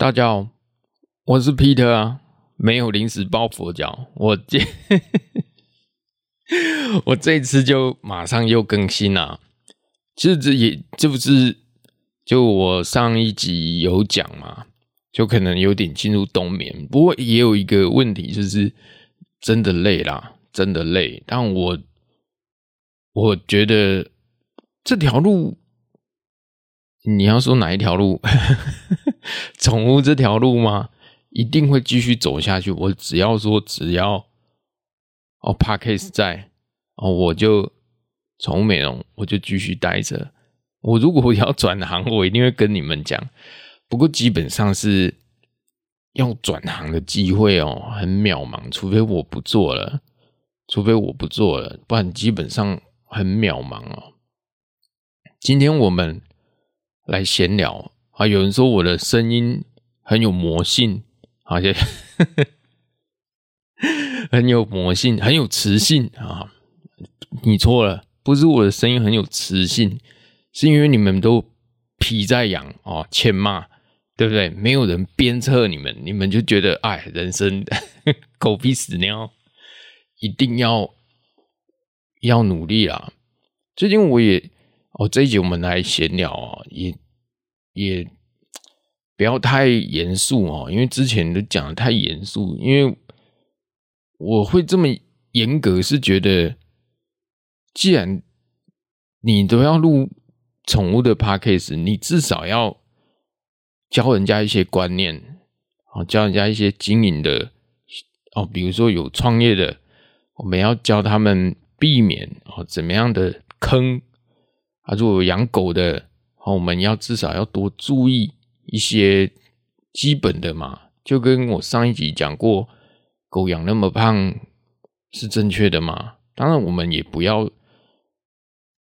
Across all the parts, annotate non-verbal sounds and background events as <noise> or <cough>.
大家好，我是 Peter 啊，没有临时抱佛脚，我这 <laughs> 我这次就马上又更新了啊。其实这也这不是就我上一集有讲嘛，就可能有点进入冬眠。不过也有一个问题，就是真的累啦，真的累。但我我觉得这条路。你要说哪一条路？<laughs> 宠物这条路吗？一定会继续走下去。我只要说，只要哦，Podcast 在哦，我就宠物美容，我就继续待着。我如果要转行，我一定会跟你们讲。不过基本上是要转行的机会哦，很渺茫。除非我不做了，除非我不做了，不然基本上很渺茫哦。今天我们。来闲聊啊！有人说我的声音很有魔性，而且 <laughs> 很有魔性，很有磁性啊！你错了，不是我的声音很有磁性，是因为你们都皮在痒哦，欠骂，对不对？没有人鞭策你们，你们就觉得哎，人生 <laughs> 狗屁屎尿，一定要要努力啦！最近我也。哦，这一集我们来闲聊啊，也也不要太严肃哦，因为之前都讲的太严肃。因为我会这么严格，是觉得既然你都要录宠物的 podcast，你至少要教人家一些观念，哦，教人家一些经营的哦，比如说有创业的，我们要教他们避免哦怎么样的坑。啊，如果养狗的，我们要至少要多注意一些基本的嘛。就跟我上一集讲过，狗养那么胖是正确的嘛？当然，我们也不要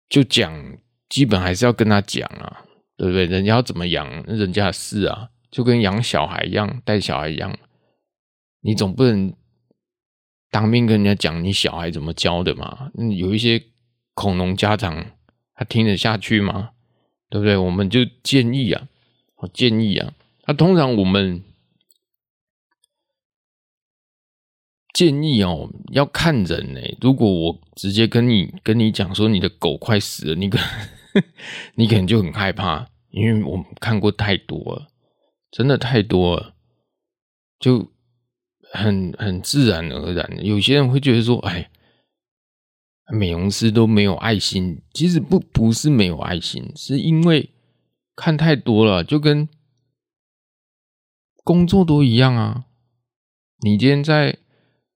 就讲，基本还是要跟他讲啊，对不对？人家要怎么养，人家的事啊，就跟养小孩一样，带小孩一样，你总不能当面跟人家讲你小孩怎么教的嘛。有一些恐龙家长。他听得下去吗？对不对？我们就建议啊，我建议啊。那通常我们建议哦，要看人呢。如果我直接跟你跟你讲说你的狗快死了，你可 <laughs> 你可能就很害怕，因为我们看过太多了，真的太多了，就很很自然而然。有些人会觉得说，哎。美容师都没有爱心，其实不不是没有爱心，是因为看太多了，就跟工作都一样啊。你今天在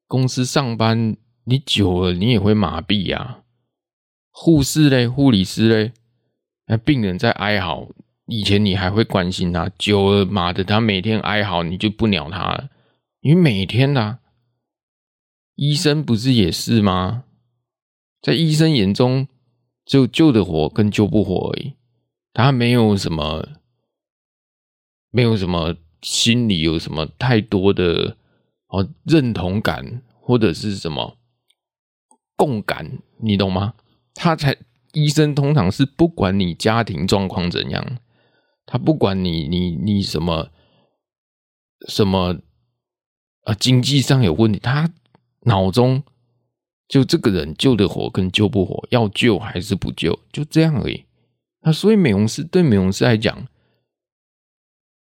公司上班，你久了你也会麻痹啊。护士嘞，护理师嘞，那病人在哀嚎，以前你还会关心他，久了妈的，他每天哀嚎，你就不鸟他了。因为每天呐、啊，医生不是也是吗？在医生眼中，只有救得活跟救不活而已，他没有什么，没有什么心里有什么太多的哦认同感或者是什么共感，你懂吗？他才医生通常是不管你家庭状况怎样，他不管你你你什么什么啊经济上有问题，他脑中。就这个人救得活跟救不活，要救还是不救，就这样而已。那所以美容师对美容师来讲，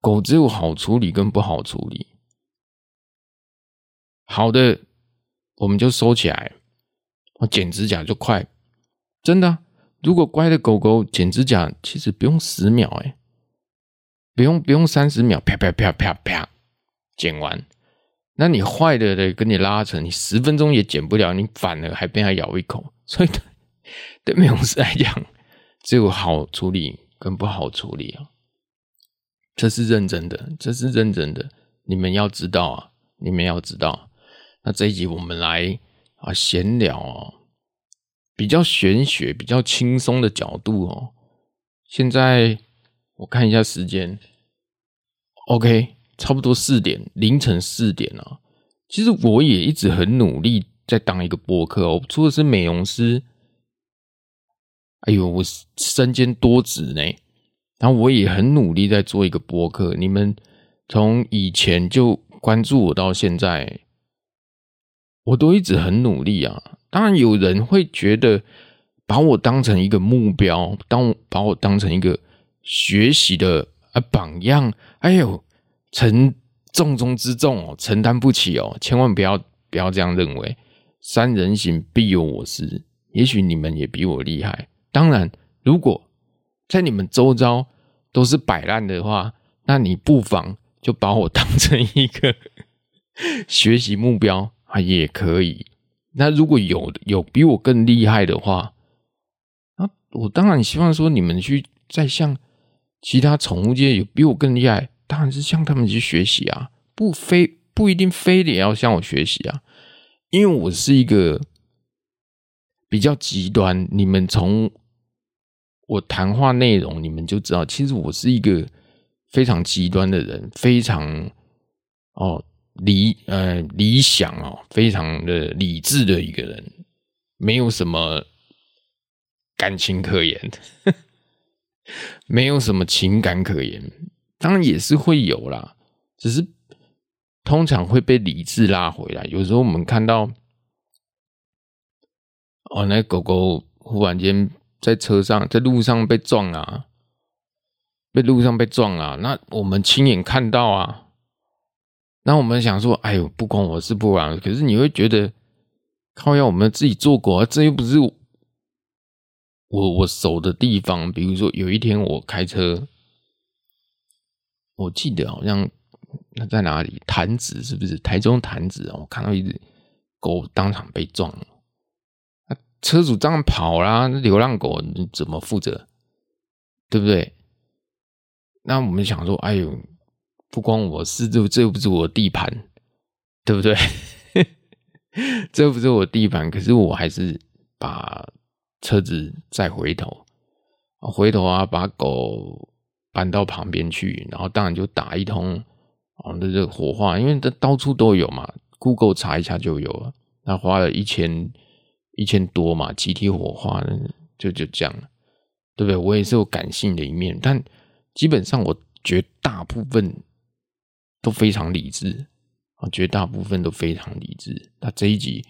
狗只有好处理跟不好处理。好的，我们就收起来，我剪指甲就快，真的。如果乖的狗狗剪指甲，其实不用十秒，哎，不用不用三十秒，啪啪啪啪啪，剪完。那你坏的嘞，跟你拉扯，你十分钟也剪不了，你反而还被它咬一口，<laughs> 所以对，对美容师来讲，只有好处理跟不好处理啊。这是认真的，这是认真的，你们要知道啊，你们要知道。那这一集我们来啊闲聊哦，比较玄学、比较轻松的角度哦。现在我看一下时间，OK，差不多四点，凌晨四点了。其实我也一直很努力在当一个播客哦，除了是美容师，哎呦，我身兼多职呢。然后我也很努力在做一个播客。你们从以前就关注我到现在，我都一直很努力啊。当然有人会觉得把我当成一个目标，当把我当成一个学习的啊榜样。哎呦，成。重中之重哦，承担不起哦，千万不要不要这样认为。三人行必有我师，也许你们也比我厉害。当然，如果在你们周遭都是摆烂的话，那你不妨就把我 <laughs> 当成一个学习目标啊，也可以。那如果有有比我更厉害的话，那我当然希望说你们去再向其他宠物界有比我更厉害。当然是向他们去学习啊，不非不一定非得要向我学习啊，因为我是一个比较极端。你们从我谈话内容，你们就知道，其实我是一个非常极端的人，非常哦理呃理想哦，非常的理智的一个人，没有什么感情可言，<laughs> 没有什么情感可言。当然也是会有啦，只是通常会被理智拉回来。有时候我们看到，哦，那狗狗忽然间在车上、在路上被撞啊，被路上被撞啊，那我们亲眼看到啊，那我们想说，哎呦，不关我事，不然。可是你会觉得，靠要我们自己做过，这又不是我我守的地方。比如说有一天我开车。我记得好像那在哪里？潭子是不是？台中潭子，我看到一只狗当场被撞了，车主这样跑啦，那流浪狗怎么负责？对不对？那我们想说，哎呦，不光我是，这这又不是我地盘，对不对？<laughs> 这不是我地盘，可是我还是把车子再回头，回头啊，把狗。搬到旁边去，然后当然就打一通啊，那这火化，因为这到处都有嘛，Google 查一下就有了。那花了一千一千多嘛，集体火化，就就这样，对不对？我也是有感性的一面，但基本上我绝大部分都非常理智啊，绝大部分都非常理智。那这一集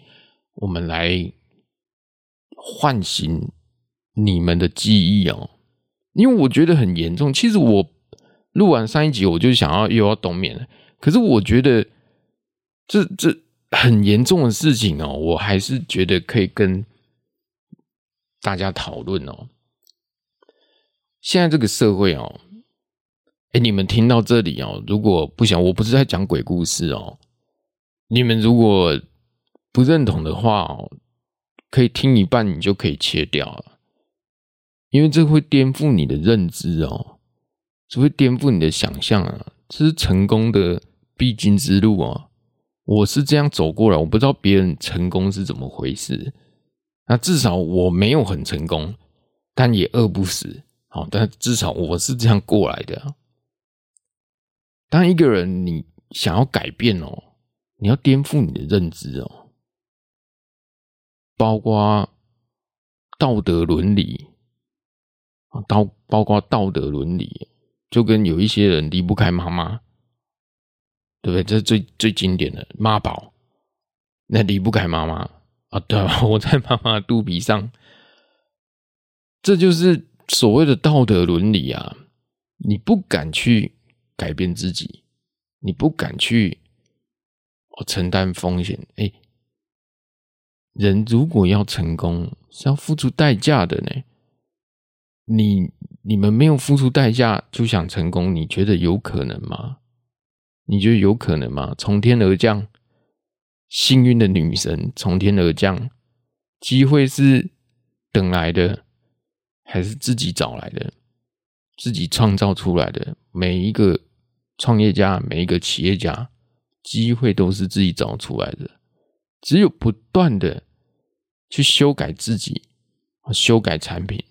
我们来唤醒你们的记忆哦。因为我觉得很严重。其实我录完上一集，我就想要又要冬眠了。可是我觉得这这很严重的事情哦，我还是觉得可以跟大家讨论哦。现在这个社会哦，哎，你们听到这里哦，如果不想，我不是在讲鬼故事哦。你们如果不认同的话哦，可以听一半，你就可以切掉了。因为这会颠覆你的认知哦，这会颠覆你的想象啊！这是成功的必经之路哦。我是这样走过来，我不知道别人成功是怎么回事。那至少我没有很成功，但也饿不死。好，但至少我是这样过来的。当一个人你想要改变哦，你要颠覆你的认知哦，包括道德伦理。啊，道包括道德伦理，就跟有一些人离不开妈妈，对不对？这是最最经典的妈宝，那离不开妈妈啊，对吧？<laughs> 我在妈妈肚皮上，这就是所谓的道德伦理啊！你不敢去改变自己，你不敢去哦承担风险。哎，人如果要成功，是要付出代价的呢。你你们没有付出代价就想成功，你觉得有可能吗？你觉得有可能吗？从天而降，幸运的女神从天而降，机会是等来的，还是自己找来的？自己创造出来的，每一个创业家、每一个企业家，机会都是自己找出来的。只有不断的去修改自己，修改产品，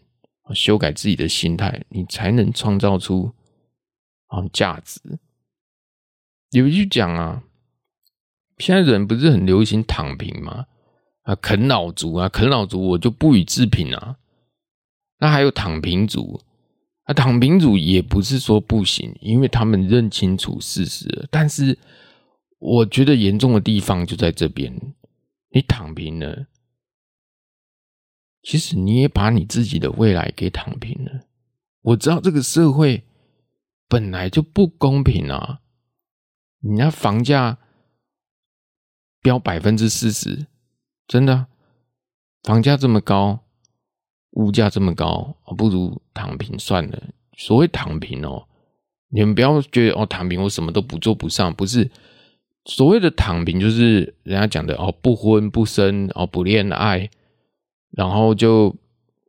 修改自己的心态，你才能创造出啊价值。有一句讲啊，现在人不是很流行躺平吗？啊，啃老族啊，啃老族我就不予置评啊。那还有躺平族。啊躺平族也不是说不行，因为他们认清楚事实。但是我觉得严重的地方就在这边，你躺平了，其实你也把你自己的未来给躺平了。我知道这个社会本来就不公平啊！你那房价飙百分之四十，真的，房价这么高。物价这么高，不如躺平算了。所谓躺平哦，你们不要觉得哦，躺平我什么都不做不上，不是。所谓的躺平就是人家讲的哦，不婚不生哦，不恋爱，然后就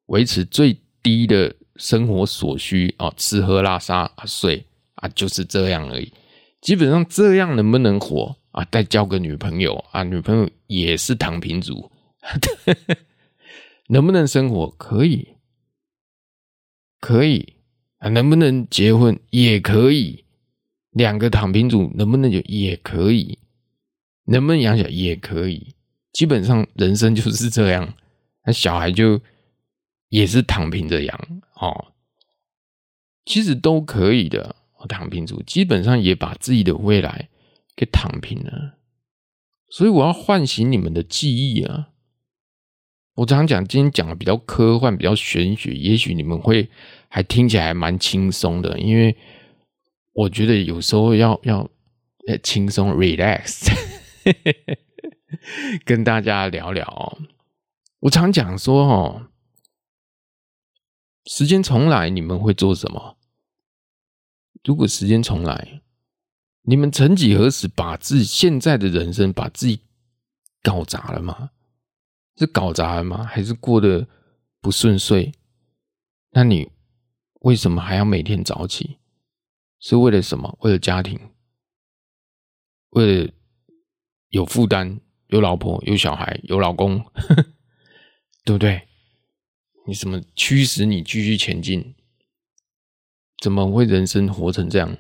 维持最低的生活所需哦，吃喝拉撒啊睡啊，就是这样而已。基本上这样能不能活啊？再交个女朋友啊，女朋友也是躺平族。<laughs> 能不能生活？可以，可以啊。能不能结婚？也可以。两个躺平族能不能有？也可以。能不能养小？也可以。基本上人生就是这样。那小孩就也是躺平着养哦。其实都可以的。躺平族基本上也把自己的未来给躺平了。所以我要唤醒你们的记忆啊。我常讲，今天讲的比较科幻，比较玄学，也许你们会还听起来蛮轻松的，因为我觉得有时候要要轻松 relax，<laughs> 跟大家聊聊。我常讲说哦，时间重来，你们会做什么？如果时间重来，你们曾几何时把自己现在的人生把自己搞砸了吗？是搞砸了吗？还是过得不顺遂？那你为什么还要每天早起？是为了什么？为了家庭？为了有负担？有老婆？有小孩？有老公？对不对？你什么驱使你继续前进？怎么会人生活成这样？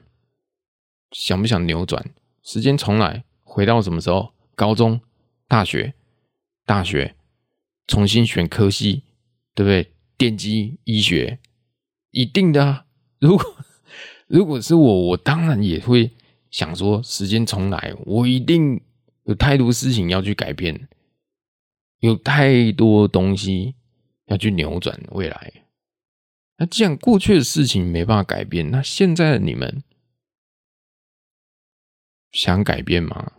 想不想扭转？时间重来，回到什么时候？高中、大学、大学。重新选科系，对不对？电机、医学，一定的啊。如果如果是我，我当然也会想说，时间重来，我一定有太多事情要去改变，有太多东西要去扭转未来。那既然过去的事情没办法改变，那现在的你们想改变吗？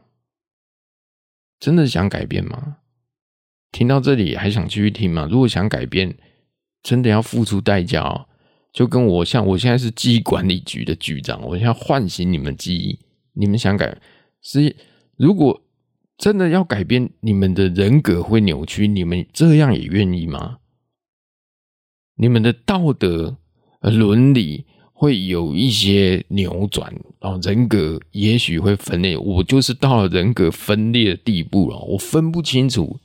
真的想改变吗？听到这里还想继续听吗？如果想改变，真的要付出代价哦。就跟我像，我现在是记忆管理局的局长，我要唤醒你们记忆。你们想改，是如果真的要改变，你们的人格会扭曲，你们这样也愿意吗？你们的道德、伦理会有一些扭转，然后人格也许会分裂。我就是到了人格分裂的地步了，我分不清楚。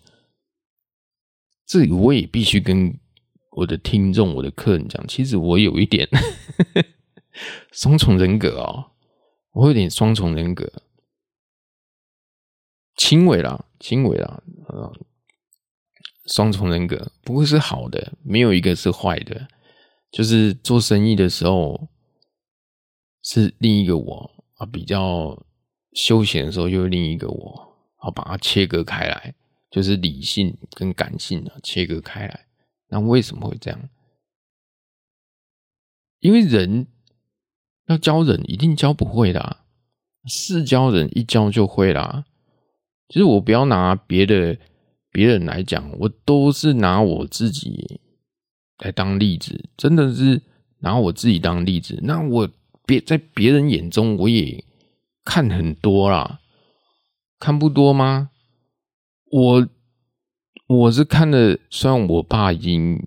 这里我也必须跟我的听众、我的客人讲，其实我有一点 <laughs> 双重人格哦，我有点双重人格，轻微啦，轻微啦，啊，双重人格，不过是好的，没有一个是坏的，就是做生意的时候是另一个我啊，比较休闲的时候又是另一个我，好把它切割开来。就是理性跟感性啊，切割开来。那为什么会这样？因为人要教人，一定教不会的啊。是教人一教就会啦。其实我不要拿别的别人来讲，我都是拿我自己来当例子，真的是拿我自己当例子。那我别在别人眼中，我也看很多啦，看不多吗？我我是看的，虽然我爸已经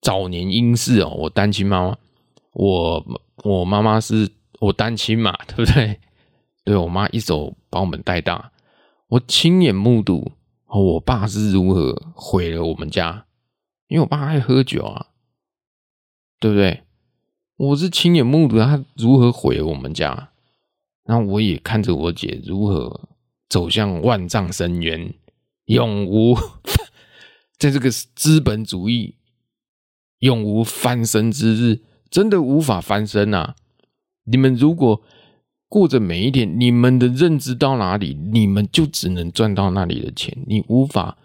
早年因事哦，我单亲妈妈，我我妈妈是我单亲嘛，对不对？对，我妈一手把我们带大，我亲眼目睹我爸是如何毁了我们家，因为我爸爱喝酒啊，对不对？我是亲眼目睹他如何毁了我们家，然后我也看着我姐如何走向万丈深渊，永无 <laughs> 在这个资本主义永无翻身之日，真的无法翻身啊！你们如果过着每一天，你们的认知到哪里，你们就只能赚到那里的钱，你无法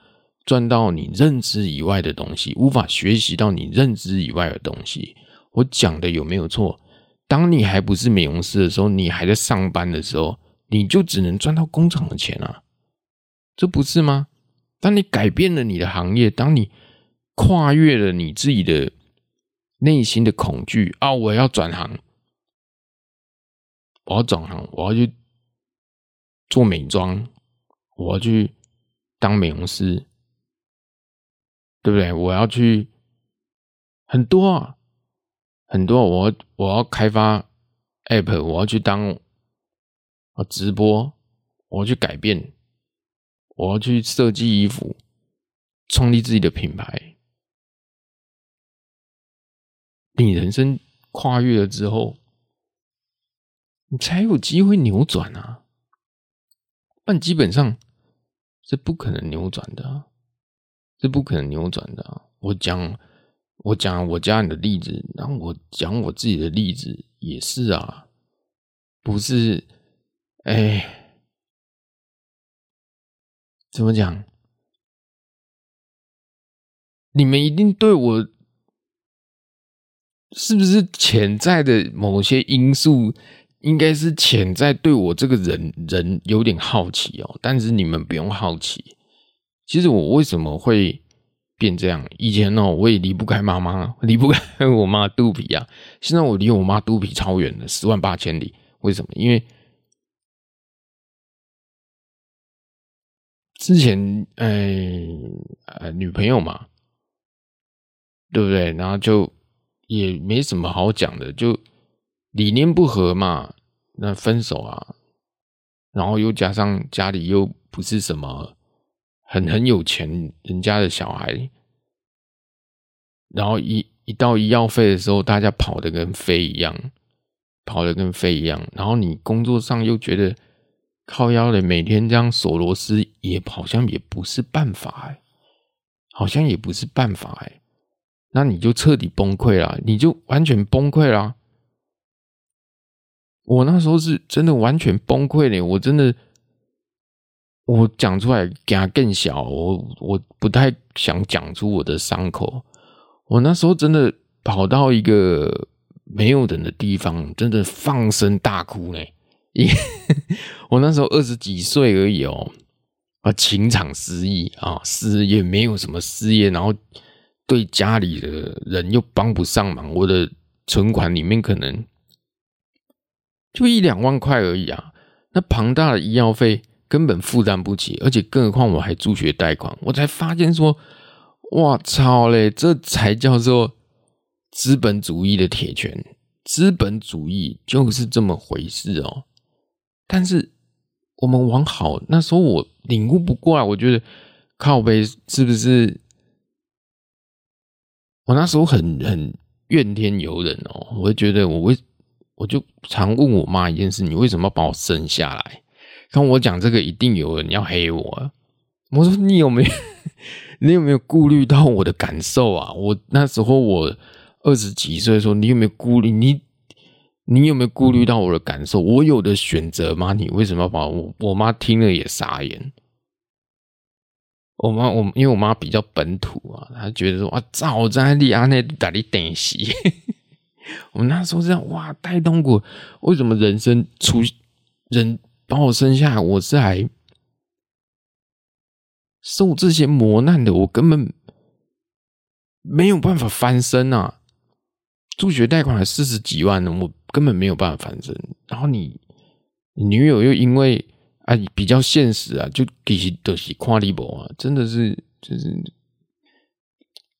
赚到你认知以外的东西，无法学习到你认知以外的东西。我讲的有没有错？当你还不是美容师的时候，你还在上班的时候，你就只能赚到工厂的钱啊，这不是吗？当你改变了你的行业，当你跨越了你自己的内心的恐惧啊，我要转行，我要转行，我要去做美妆，我要去当美容师，对不对？我要去很多啊。很多，我我要开发 App，我要去当啊直播，我要去改变，我要去设计衣服，创立自己的品牌。你人生跨越了之后，你才有机会扭转啊！但基本上是不可能扭转的，是不可能扭转的。我讲。我讲我家人的例子，然后我讲我自己的例子也是啊，不是，哎，怎么讲？你们一定对我是不是潜在的某些因素，应该是潜在对我这个人人有点好奇哦。但是你们不用好奇，其实我为什么会？变这样，以前哦，我也离不开妈妈，离不开我妈肚皮啊。现在我离我妈肚皮超远了，十万八千里。为什么？因为之前，哎，呃，女朋友嘛，对不对？然后就也没什么好讲的，就理念不合嘛，那分手啊。然后又加上家里又不是什么。很很有钱人家的小孩，然后一一到医药费的时候，大家跑得跟飞一样，跑得跟飞一样。然后你工作上又觉得靠腰的，每天这样锁螺丝也好像也不是办法哎，好像也不是办法哎，那你就彻底崩溃了，你就完全崩溃了。我那时候是真的完全崩溃了，我真的。我讲出来给他更小，我我不太想讲出我的伤口。我那时候真的跑到一个没有人的地方，真的放声大哭呢。<laughs> 我那时候二十几岁而已哦，啊，情场失意啊，失业没有什么失业，然后对家里的人又帮不上忙，我的存款里面可能就一两万块而已啊，那庞大的医药费。根本负担不起，而且更何况我还助学贷款，我才发现说，哇操嘞，这才叫做资本主义的铁拳，资本主义就是这么回事哦。但是我们往好，那时候我领悟不过来，我觉得靠背是不是？我那时候很很怨天尤人哦，我就觉得我为我就常问我妈一件事：你为什么要把我生下来？跟我讲这个，一定有人要黑我。我说你有没有，<laughs> 你有没有顾虑到我的感受啊？我那时候我二十几岁的时候，你有没有顾虑？你你有没有顾虑到我的感受？我有的选择吗？你为什么要把我？我妈听了也傻眼。我妈我因为我妈比较本土啊，她觉得说啊，早在你阿内打你等死。我们那时候这样哇，带动过为什么人生出人？把我生下，我是还受这些磨难的，我根本没有办法翻身啊！助学贷款还四十几万呢，我根本没有办法翻身。然后你，你女友又因为啊比较现实啊，就给些东西夸你不啊，真的是就是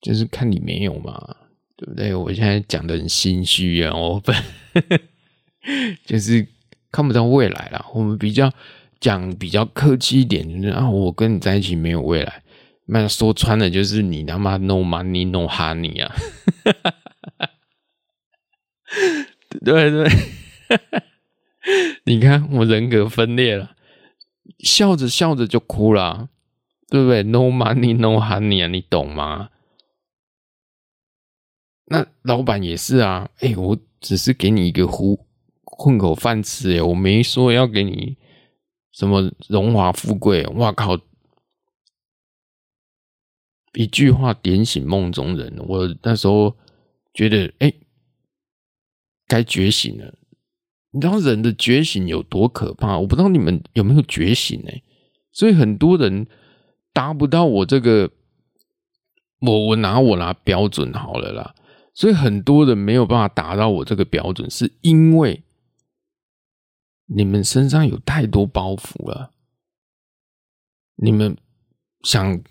就是看你没有嘛，对不对？我现在讲的很心虚啊，我本 <laughs> 就是看不到未来了。我们比较讲比较客气一点，就是啊，我跟你在一起没有未来。那说穿了就是你他妈 no money no honey 啊！对 <laughs> 对，<laughs> 你看我人格分裂了，笑着笑着就哭了啊，对不对？No money no honey 啊，你懂吗？那老板也是啊，哎，我只是给你一个糊混口饭吃，哎，我没说要给你什么荣华富贵，哇靠！一句话点醒梦中人，我那时候觉得，哎、该觉醒了。你知道人的觉醒有多可怕？我不知道你们有没有觉醒呢？所以很多人达不到我这个，我我拿我拿标准好了啦。所以很多人没有办法达到我这个标准，是因为你们身上有太多包袱了。你们想。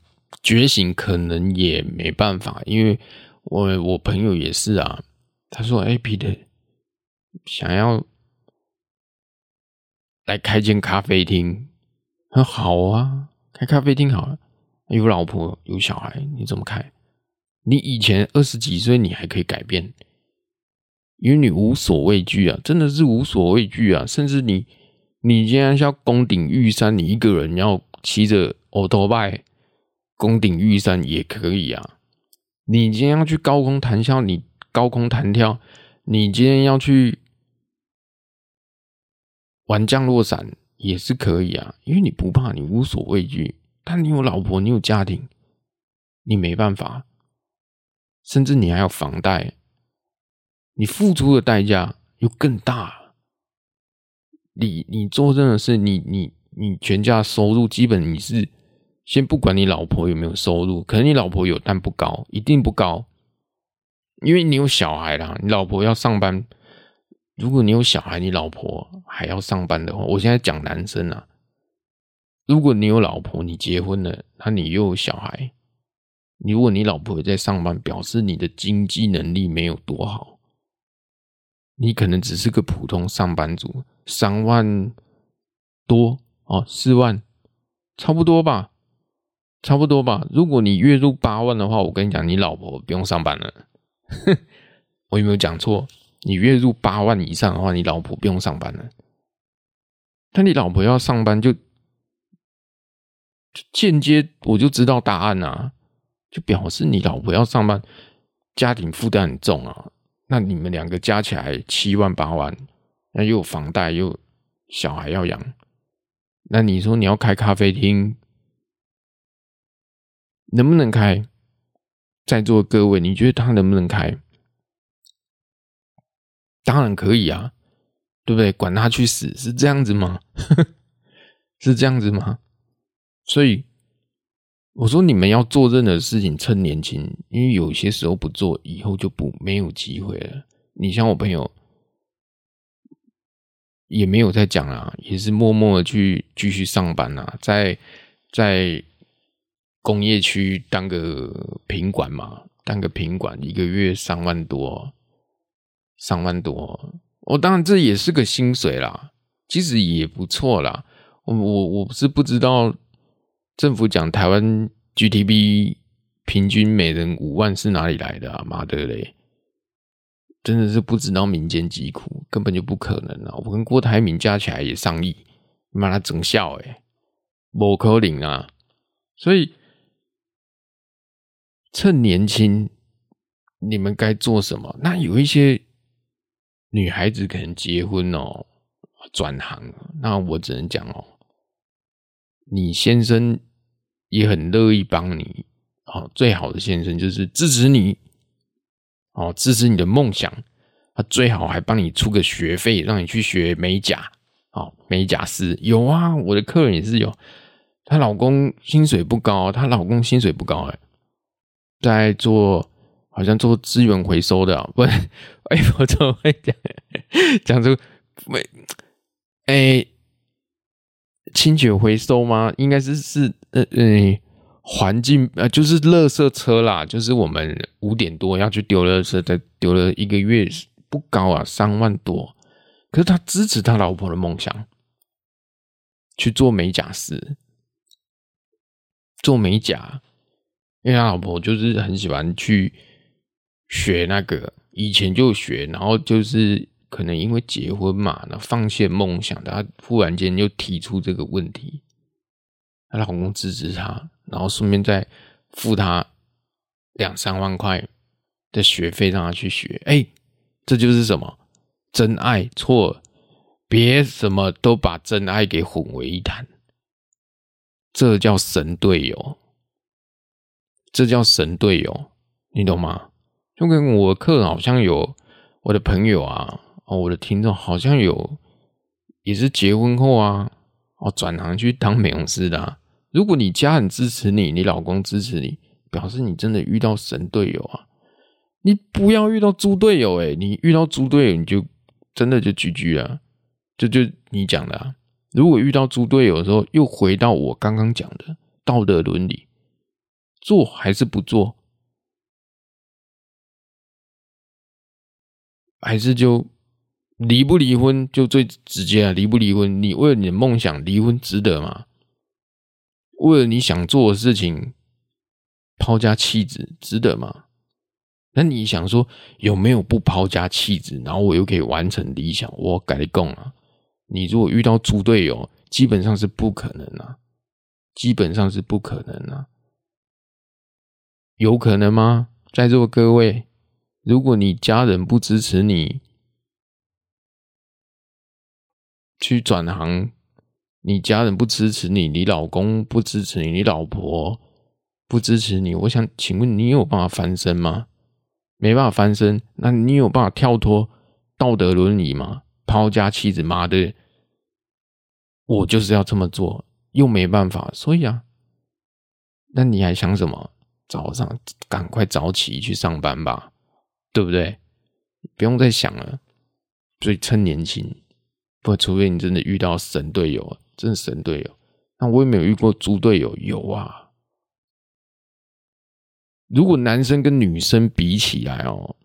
觉醒可能也没办法，因为我我朋友也是啊。他说：“哎，Peter，想要来开间咖啡厅，很好啊，开咖啡厅好了。有老婆有小孩，你怎么开？你以前二十几岁，你还可以改变，因为你无所畏惧啊，真的是无所畏惧啊。甚至你，你今天要攻顶玉山，你一个人要骑着欧多拜。”攻顶玉山也可以啊！你今天要去高空弹跳，你高空弹跳；你今天要去玩降落伞也是可以啊，因为你不怕，你无所畏惧。但你有老婆，你有家庭，你没办法，甚至你还有房贷，你付出的代价又更大。你你做任何事，你你你全家收入基本你是。先不管你老婆有没有收入，可能你老婆有，但不高，一定不高，因为你有小孩啦。你老婆要上班，如果你有小孩，你老婆还要上班的话，我现在讲男生啊，如果你有老婆，你结婚了，那你又有小孩，如果你老婆也在上班，表示你的经济能力没有多好，你可能只是个普通上班族，三万多哦，四万，差不多吧。差不多吧。如果你月入八万的话，我跟你讲，你老婆不用上班了。<laughs> 我有没有讲错？你月入八万以上的话，你老婆不用上班了。但你老婆要上班就，就间接我就知道答案啊，就表示你老婆要上班，家庭负担很重啊。那你们两个加起来七万八万，那又有房贷又小孩要养，那你说你要开咖啡厅？能不能开？在座各位，你觉得他能不能开？当然可以啊，对不对？管他去死，是这样子吗？<laughs> 是这样子吗？所以我说，你们要做任何事情，趁年轻，因为有些时候不做，以后就不没有机会了。你像我朋友，也没有在讲啊，也是默默的去继续上班啊，在在。工业区当个品管嘛，当个品管一个月三万多，三万多。我当然这也是个薪水啦，其实也不错啦。我我我是不知道政府讲台湾 GDP 平均每人五万是哪里来的啊？妈的嘞，真的是不知道民间疾苦，根本就不可能啊！我跟郭台铭加起来也上亿，妈的整笑诶，不可能啊！所以。趁年轻，你们该做什么？那有一些女孩子可能结婚哦，转行，那我只能讲哦，你先生也很乐意帮你哦。最好的先生就是支持你哦，支持你的梦想，他最好还帮你出个学费，让你去学美甲哦，美甲师有啊，我的客人也是有，她老公薪水不高，她老公薪水不高哎。在做，好像做资源回收的，不，<laughs> 哎，我怎么会讲讲出没？哎，清洁回收吗？应该是是，呃呃，环境呃，就是垃圾车啦，就是我们五点多要去丢垃圾，再丢了一个月不高啊，三万多。可是他支持他老婆的梦想，去做美甲师，做美甲，因为他老婆就是很喜欢去学那个，以前就学，然后就是可能因为结婚嘛，那放弃梦想，他忽然间又提出这个问题。她老公支持她，然后顺便再付她两三万块的学费，让她去学。哎，这就是什么真爱？错了，别什么都把真爱给混为一谈。这叫神队友，这叫神队友，你懂吗？就跟我的课好像有我的朋友啊，我的听众好像有也是结婚后啊，哦，转行去当美容师的。如果你家很支持你，你老公支持你，表示你真的遇到神队友啊！你不要遇到猪队友诶，你遇到猪队友，你就真的就 GG 了。这就，就你讲的啊！如果遇到猪队友的时候，又回到我刚刚讲的道德伦理，做还是不做？还是就离不离婚就最直接啊！离不离婚，你为了你的梦想离婚值得吗？为了你想做的事情抛家弃子，值得吗？那你想说有没有不抛家弃子，然后我又可以完成理想？我改你供啊，你如果遇到猪队友，基本上是不可能啊，基本上是不可能啊。有可能吗？在座各位，如果你家人不支持你去转行，你家人不支持你，你老公不支持你，你老婆不支持你，我想请问你有办法翻身吗？没办法翻身，那你有办法跳脱道德伦理吗？抛家弃子，妈的，我就是要这么做，又没办法，所以啊，那你还想什么？早上赶快早起去上班吧，对不对？不用再想了，所以趁年轻，不，除非你真的遇到神队友。真的神队友，那我也没有遇过猪队友。有啊，如果男生跟女生比起来哦，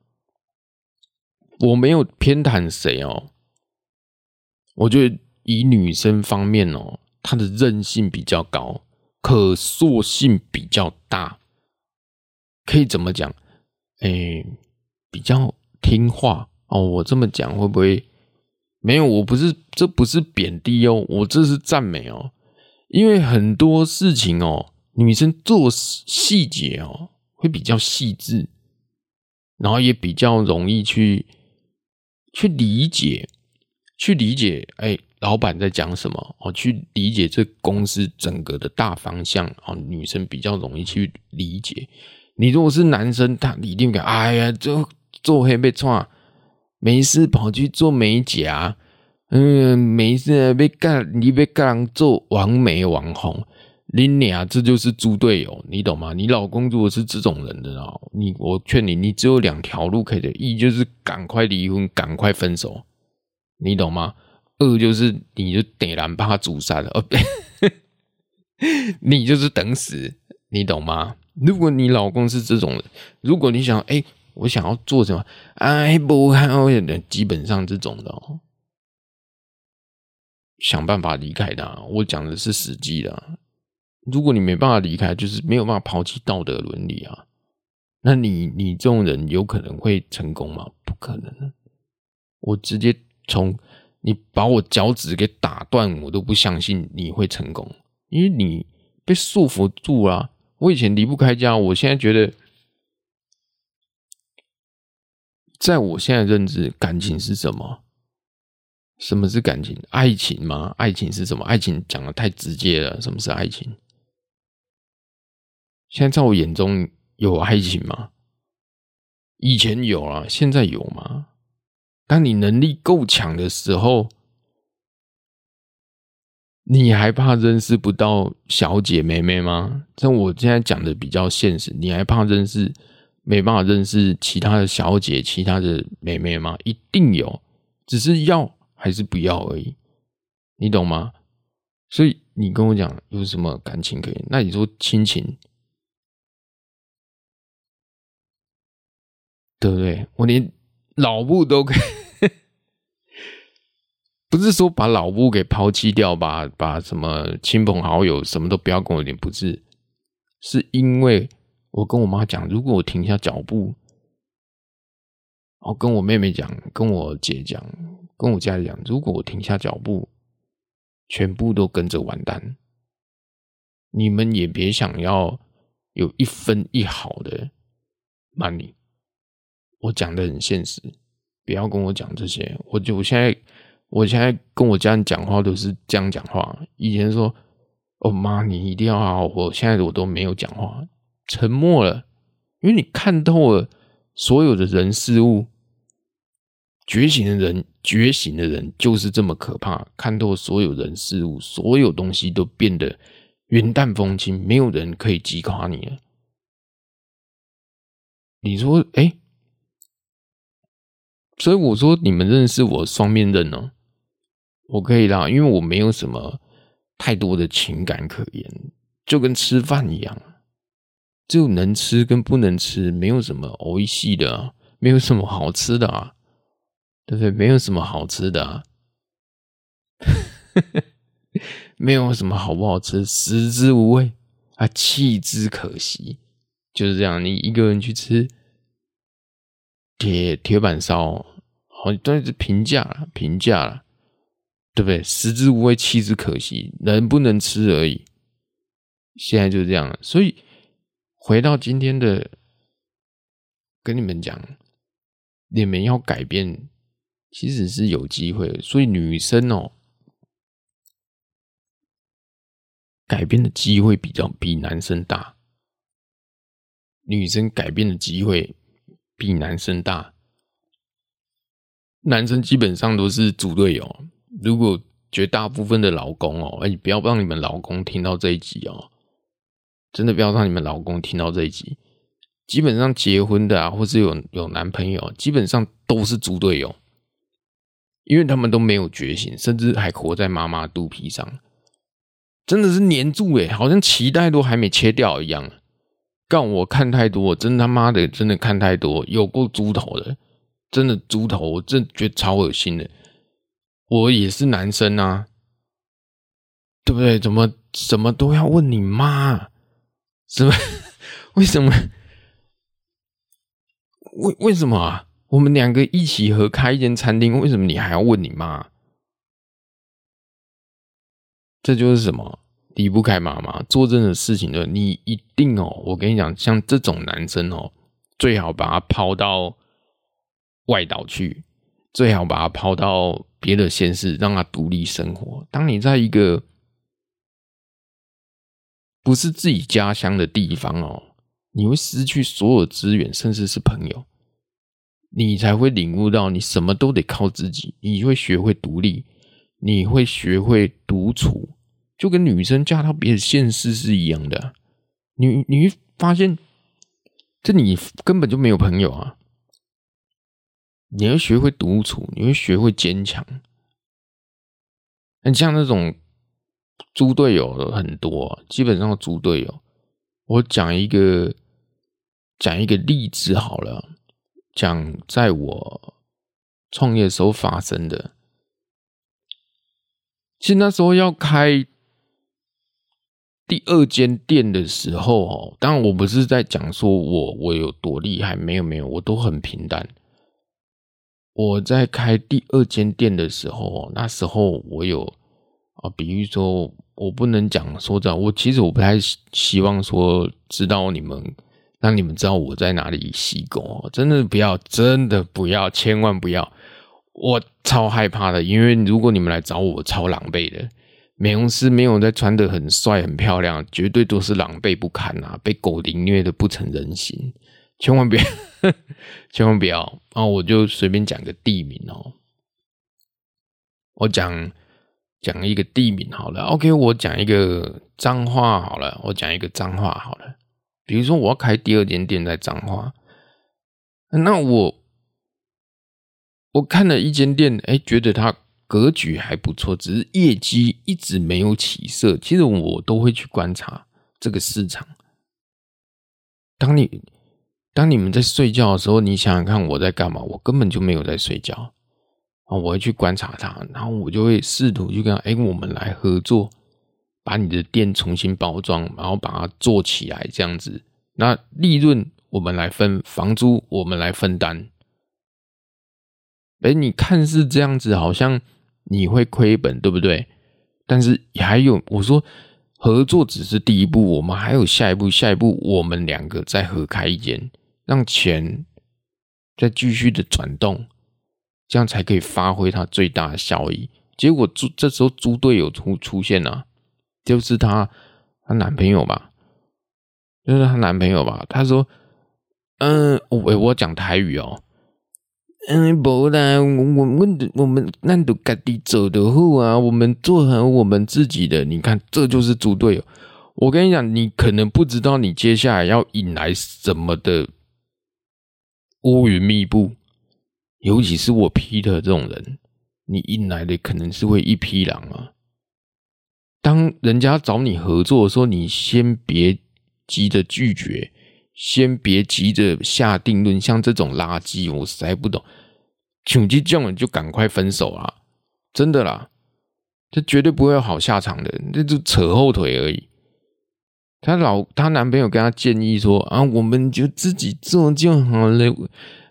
我没有偏袒谁哦。我觉得以女生方面哦，她的韧性比较高，可塑性比较大，可以怎么讲？哎，比较听话哦。我这么讲会不会？没有，我不是，这不是贬低哦，我这是赞美哦。因为很多事情哦，女生做细节哦，会比较细致，然后也比较容易去去理解，去理解，哎，老板在讲什么哦，去理解这公司整个的大方向哦，女生比较容易去理解。你如果是男生，他一定感，哎呀，这做黑被创。没事跑去做美甲，嗯，没事被干，你被干做完美网红，你俩这就是猪队友，你懂吗？你老公如果是这种人的哦，你我劝你，你只有两条路可以的，一就是赶快离婚，赶快分手，你懂吗？二就是你就点燃把他煮散了，哦，<laughs> 你就是等死，你懂吗？如果你老公是这种人，如果你想哎。我想要做什么？哎，不好，基本上这种的，想办法离开他。我讲的是实际的。如果你没办法离开，就是没有办法抛弃道德伦理啊。那你你这种人有可能会成功吗？不可能。我直接从你把我脚趾给打断，我都不相信你会成功，因为你被束缚住了。我以前离不开家，我现在觉得。在我现在认知，感情是什么？什么是感情？爱情吗？爱情是什么？爱情讲得太直接了。什么是爱情？现在在我眼中有爱情吗？以前有啊，现在有吗？当你能力够强的时候，你还怕认识不到小姐妹妹吗？像我现在讲的比较现实，你还怕认识？没办法认识其他的小姐、其他的妹妹吗？一定有，只是要还是不要而已，你懂吗？所以你跟我讲有什么感情可以？那你说亲情，对不对？我连老布都可以，<laughs> 不是说把老布给抛弃掉，把把什么亲朋好友什么都不要跟我连，不是，是因为。我跟我妈讲，如果我停下脚步，我跟我妹妹讲，跟我姐讲，跟我家里讲，如果我停下脚步，全部都跟着完蛋，你们也别想要有一分一毫的 money。我讲的很现实，不要跟我讲这些。我就我现在，我现在跟我家人讲话都是这样讲话。以前说：“哦妈，你一定要好好活。”现在我都没有讲话，沉默了，因为你看透了所有的人事物。觉醒的人，觉醒的人就是这么可怕，看透所有人事物，所有东西都变得云淡风轻，没有人可以击垮你了。你说，哎？所以我说，你们认识我双面刃哦，我可以啦，因为我没有什么太多的情感可言，就跟吃饭一样，只有能吃跟不能吃，没有什么欧系的，没有什么好吃的啊，对不对？没有什么好吃的啊，<laughs> 没有什么好不好吃，食之无味啊，弃之可惜，就是这样。你一个人去吃。铁铁板烧，好，但是平价了，平价了，对不对？食之无味，弃之可惜，能不能吃而已。现在就是这样了，所以回到今天的，跟你们讲，你们要改变，其实是有机会。所以女生哦，改变的机会比较比男生大，女生改变的机会。比男生大，男生基本上都是组队友。如果绝大部分的老公哦，哎，不要让你们老公听到这一集哦，真的不要让你们老公听到这一集。基本上结婚的啊，或是有有男朋友，基本上都是猪队友，因为他们都没有觉醒，甚至还活在妈妈肚皮上，真的是黏住哎，好像脐带都还没切掉一样。干我看太多，真他妈的，真的看太多，有过猪头的，真的猪头，我真觉得超恶心的。我也是男生啊，对不对？怎么什么都要问你妈？什么？<laughs> 为什么？为为什么啊？我们两个一起合开一间餐厅，为什么你还要问你妈？这就是什么？离不开妈妈做这种事情的，你一定哦。我跟你讲，像这种男生哦，最好把他抛到外岛去，最好把他抛到别的县市，让他独立生活。当你在一个不是自己家乡的地方哦，你会失去所有资源，甚至是朋友，你才会领悟到，你什么都得靠自己。你会学会独立，你会学会独处。就跟女生嫁到别的现实是一样的，你你会发现，这你根本就没有朋友啊！你要学会独处，你会学会坚强。你像那种猪队友很多，基本上猪队友。我讲一个讲一个例子好了，讲在我创业时候发生的。其实那时候要开。第二间店的时候，哦，当然我不是在讲说我我有多厉害，没有没有，我都很平淡。我在开第二间店的时候，那时候我有比如说我不能讲说这样，我其实我不太希望说知道你们，让你们知道我在哪里吸狗，真的不要，真的不要，千万不要，我超害怕的，因为如果你们来找我，超狼狈的。美容师没有在穿得很帅很漂亮，绝对都是狼狈不堪啊！被狗凌虐的不成人形，千万不要，<laughs> 千万不要！然后我就随便讲个地名哦，我讲讲一个地名好了。OK，我讲一个脏话好了，我讲一个脏话好了。比如说我要开第二间店在彰化，那我我看了一间店，哎，觉得它。格局还不错，只是业绩一直没有起色。其实我都会去观察这个市场。当你当你们在睡觉的时候，你想想看我在干嘛？我根本就没有在睡觉啊！我会去观察他，然后我就会试图去跟他，哎，我们来合作，把你的店重新包装，然后把它做起来，这样子。那利润我们来分，房租我们来分担。哎，你看是这样子，好像你会亏本，对不对？但是还有，我说合作只是第一步，我们还有下一步，下一步我们两个再合开一间，让钱再继续的转动，这样才可以发挥它最大的效益。结果猪这时候猪队友出出现了，就是她她男朋友吧，就是她男朋友吧。他说：“嗯，我我讲台语哦。”嗯，不啦，我我们我们那都赶紧走的后啊，我们做好我们自己的。你看，这就是猪队友。我跟你讲，你可能不知道你接下来要引来什么的乌云密布，尤其是我 Peter 这种人，你引来的可能是会一匹狼啊。当人家找你合作的时候，你先别急着拒绝。先别急着下定论，像这种垃圾，我实在不懂。穷急这种就赶快分手啊！真的啦，这绝对不会有好下场的，那就扯后腿而已。她老她男朋友跟她建议说：“啊，我们就自己做就好了。”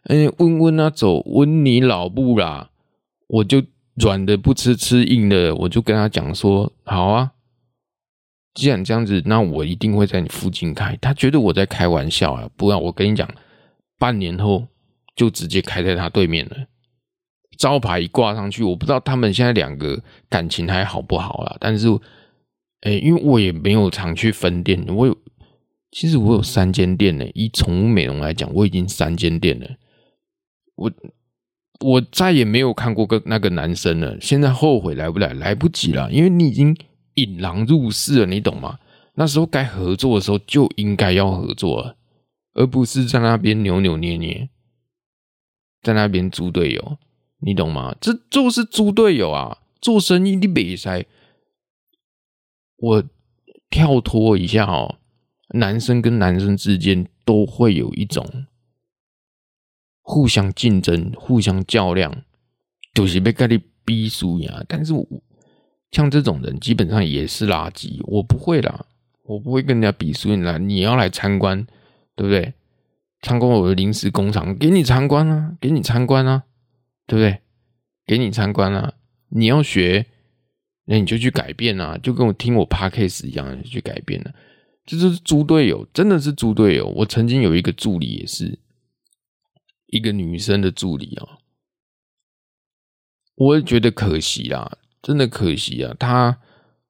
嗯，温温啊，走温你老布啦！我就软的不吃吃硬的，我就跟他讲说：“好啊。”既然这样子，那我一定会在你附近开。他觉得我在开玩笑啊！不然我跟你讲，半年后就直接开在他对面了。招牌一挂上去，我不知道他们现在两个感情还好不好啦。但是，哎、因为我也没有常去分店，我有，其实我有三间店呢。以宠物美容来讲，我已经三间店了。我我再也没有看过个那个男生了。现在后悔来不来？来不及了，因为你已经。引狼入室了，你懂吗？那时候该合作的时候就应该要合作，而不是在那边扭扭捏捏，在那边猪队友，你懂吗？这就是猪队友啊！做生意你别塞。我跳脱一下哦，男生跟男生之间都会有一种互相竞争、互相较量，就是被跟你逼输呀。但是我。像这种人基本上也是垃圾，我不会啦，我不会跟人家比输赢啦。你要来参观，对不对？参观我的临时工厂，给你参观啊，给你参观啊，对不对？给你参观啊，你要学，那你就去改变啊，就跟我听我 Podcast 一样，去改变了。这就是猪队友，真的是猪队友。我曾经有一个助理，也是一个女生的助理哦，我也觉得可惜啦。真的可惜啊，她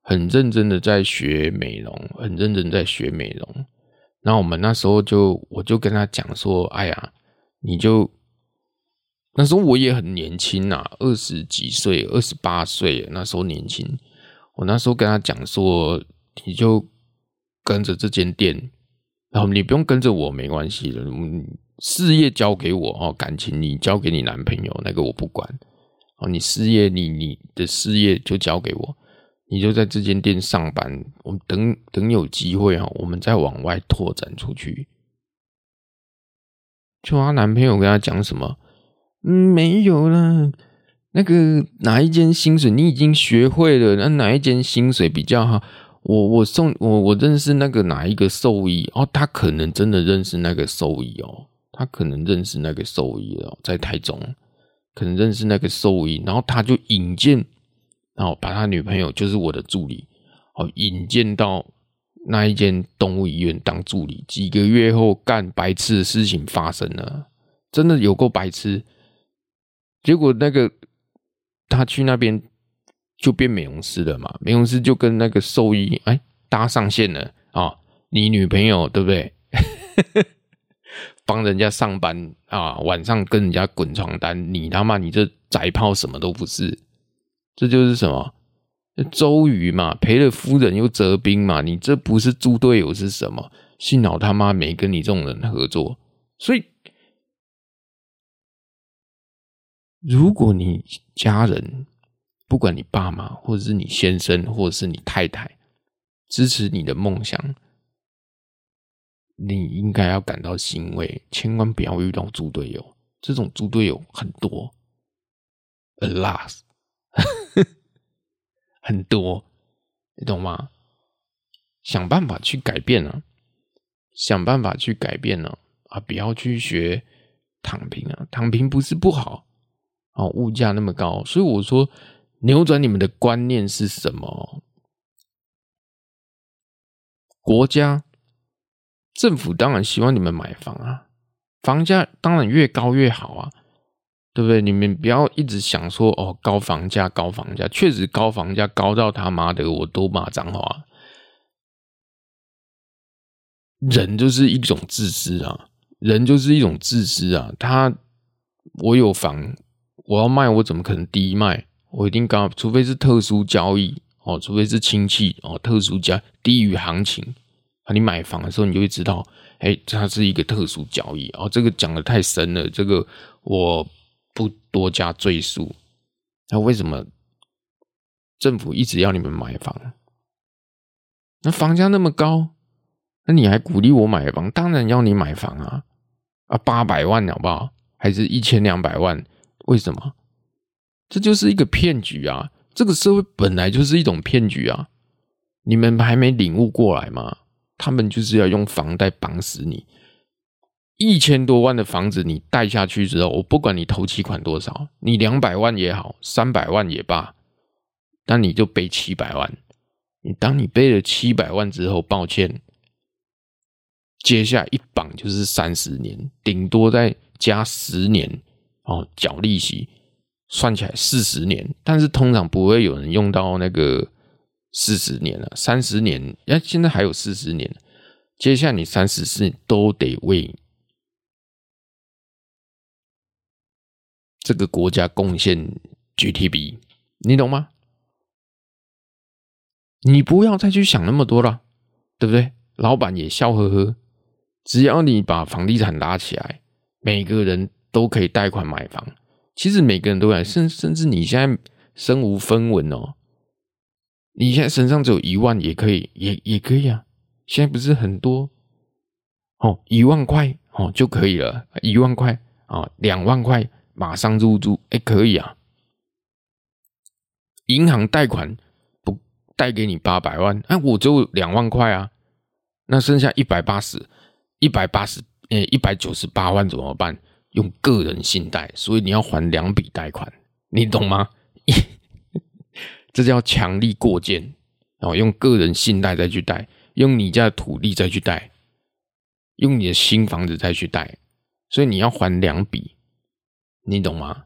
很认真的在学美容，很认真在学美容。然后我们那时候就，我就跟她讲说：“哎呀，你就那时候我也很年轻呐，二十几岁，二十八岁，那时候年轻。我那时候跟她讲说，你就跟着这间店，然后你不用跟着我没关系的，事业交给我哦，感情你交给你男朋友，那个我不管。”哦，你事业，你你的事业就交给我，你就在这间店上班。我们等等有机会啊，我们再往外拓展出去。就她男朋友跟她讲什么？嗯，没有啦。那个哪一间薪水你已经学会了？那哪一间薪水比较好？我我送我我认识那个哪一个兽医哦，他可能真的认识那个兽医哦，他可能认识那个兽医哦，在台中。可能认识那个兽医，然后他就引荐，然后把他女朋友就是我的助理，哦，引荐到那一间动物医院当助理。几个月后，干白痴的事情发生了，真的有够白痴。结果那个他去那边就变美容师了嘛，美容师就跟那个兽医哎搭上线了啊，你女朋友对不对？帮人家上班啊，晚上跟人家滚床单，你他妈你这宅炮什么都不是，这就是什么周瑜嘛，赔了夫人又折兵嘛，你这不是猪队友是什么？幸好他妈没跟你这种人合作。所以，如果你家人，不管你爸妈，或者是你先生，或者是你太太，支持你的梦想。你应该要感到欣慰，千万不要遇到猪队友。这种猪队友很多，alas，<laughs> 很多，你懂吗？想办法去改变啊，想办法去改变呢啊，啊！不要去学躺平啊，躺平不是不好哦。物价那么高，所以我说扭转你们的观念是什么？国家。政府当然希望你们买房啊，房价当然越高越好啊，对不对？你们不要一直想说哦，高房价，高房价，确实高房价高到他妈的，我都骂脏话。人就是一种自私啊，人就是一种自私啊。他，我有房，我要卖，我怎么可能低卖？我一定高，除非是特殊交易哦，除非是亲戚哦，特殊价低于行情。你买房的时候，你就会知道，哎、它是一个特殊交易哦。这个讲的太深了，这个我不多加赘述。那为什么政府一直要你们买房？那房价那么高，那你还鼓励我买房？当然要你买房啊！啊，八百万好不好？还是一千两百万？为什么？这就是一个骗局啊！这个社会本来就是一种骗局啊！你们还没领悟过来吗？他们就是要用房贷绑死你，一千多万的房子你贷下去之后，我不管你头期款多少，你两百万也好，三百万也罢，那你就背七百万。你当你背了七百万之后，抱歉，接下来一绑就是三十年，顶多再加十年哦，缴利息，算起来四十年，但是通常不会有人用到那个。四十年了，三十年，哎，现在还有四十年，接下来你三十四都得为这个国家贡献 GDP，你懂吗？你不要再去想那么多了，对不对？老板也笑呵呵，只要你把房地产拉起来，每个人都可以贷款买房。其实每个人都来，甚甚至你现在身无分文哦。你现在身上只有一万，也可以，也也可以啊。现在不是很多哦，一万块哦就可以了，一万块啊、哦，两万块马上入住，哎，可以啊。银行贷款不贷给你八百万，哎，我就两万块啊，那剩下一百八十，一百八十，哎，一百九十八万怎么办？用个人信贷，所以你要还两笔贷款，你懂吗？这叫强力过件，然后用个人信贷再去贷，用你家的土地再去贷，用你的新房子再去贷，所以你要还两笔，你懂吗？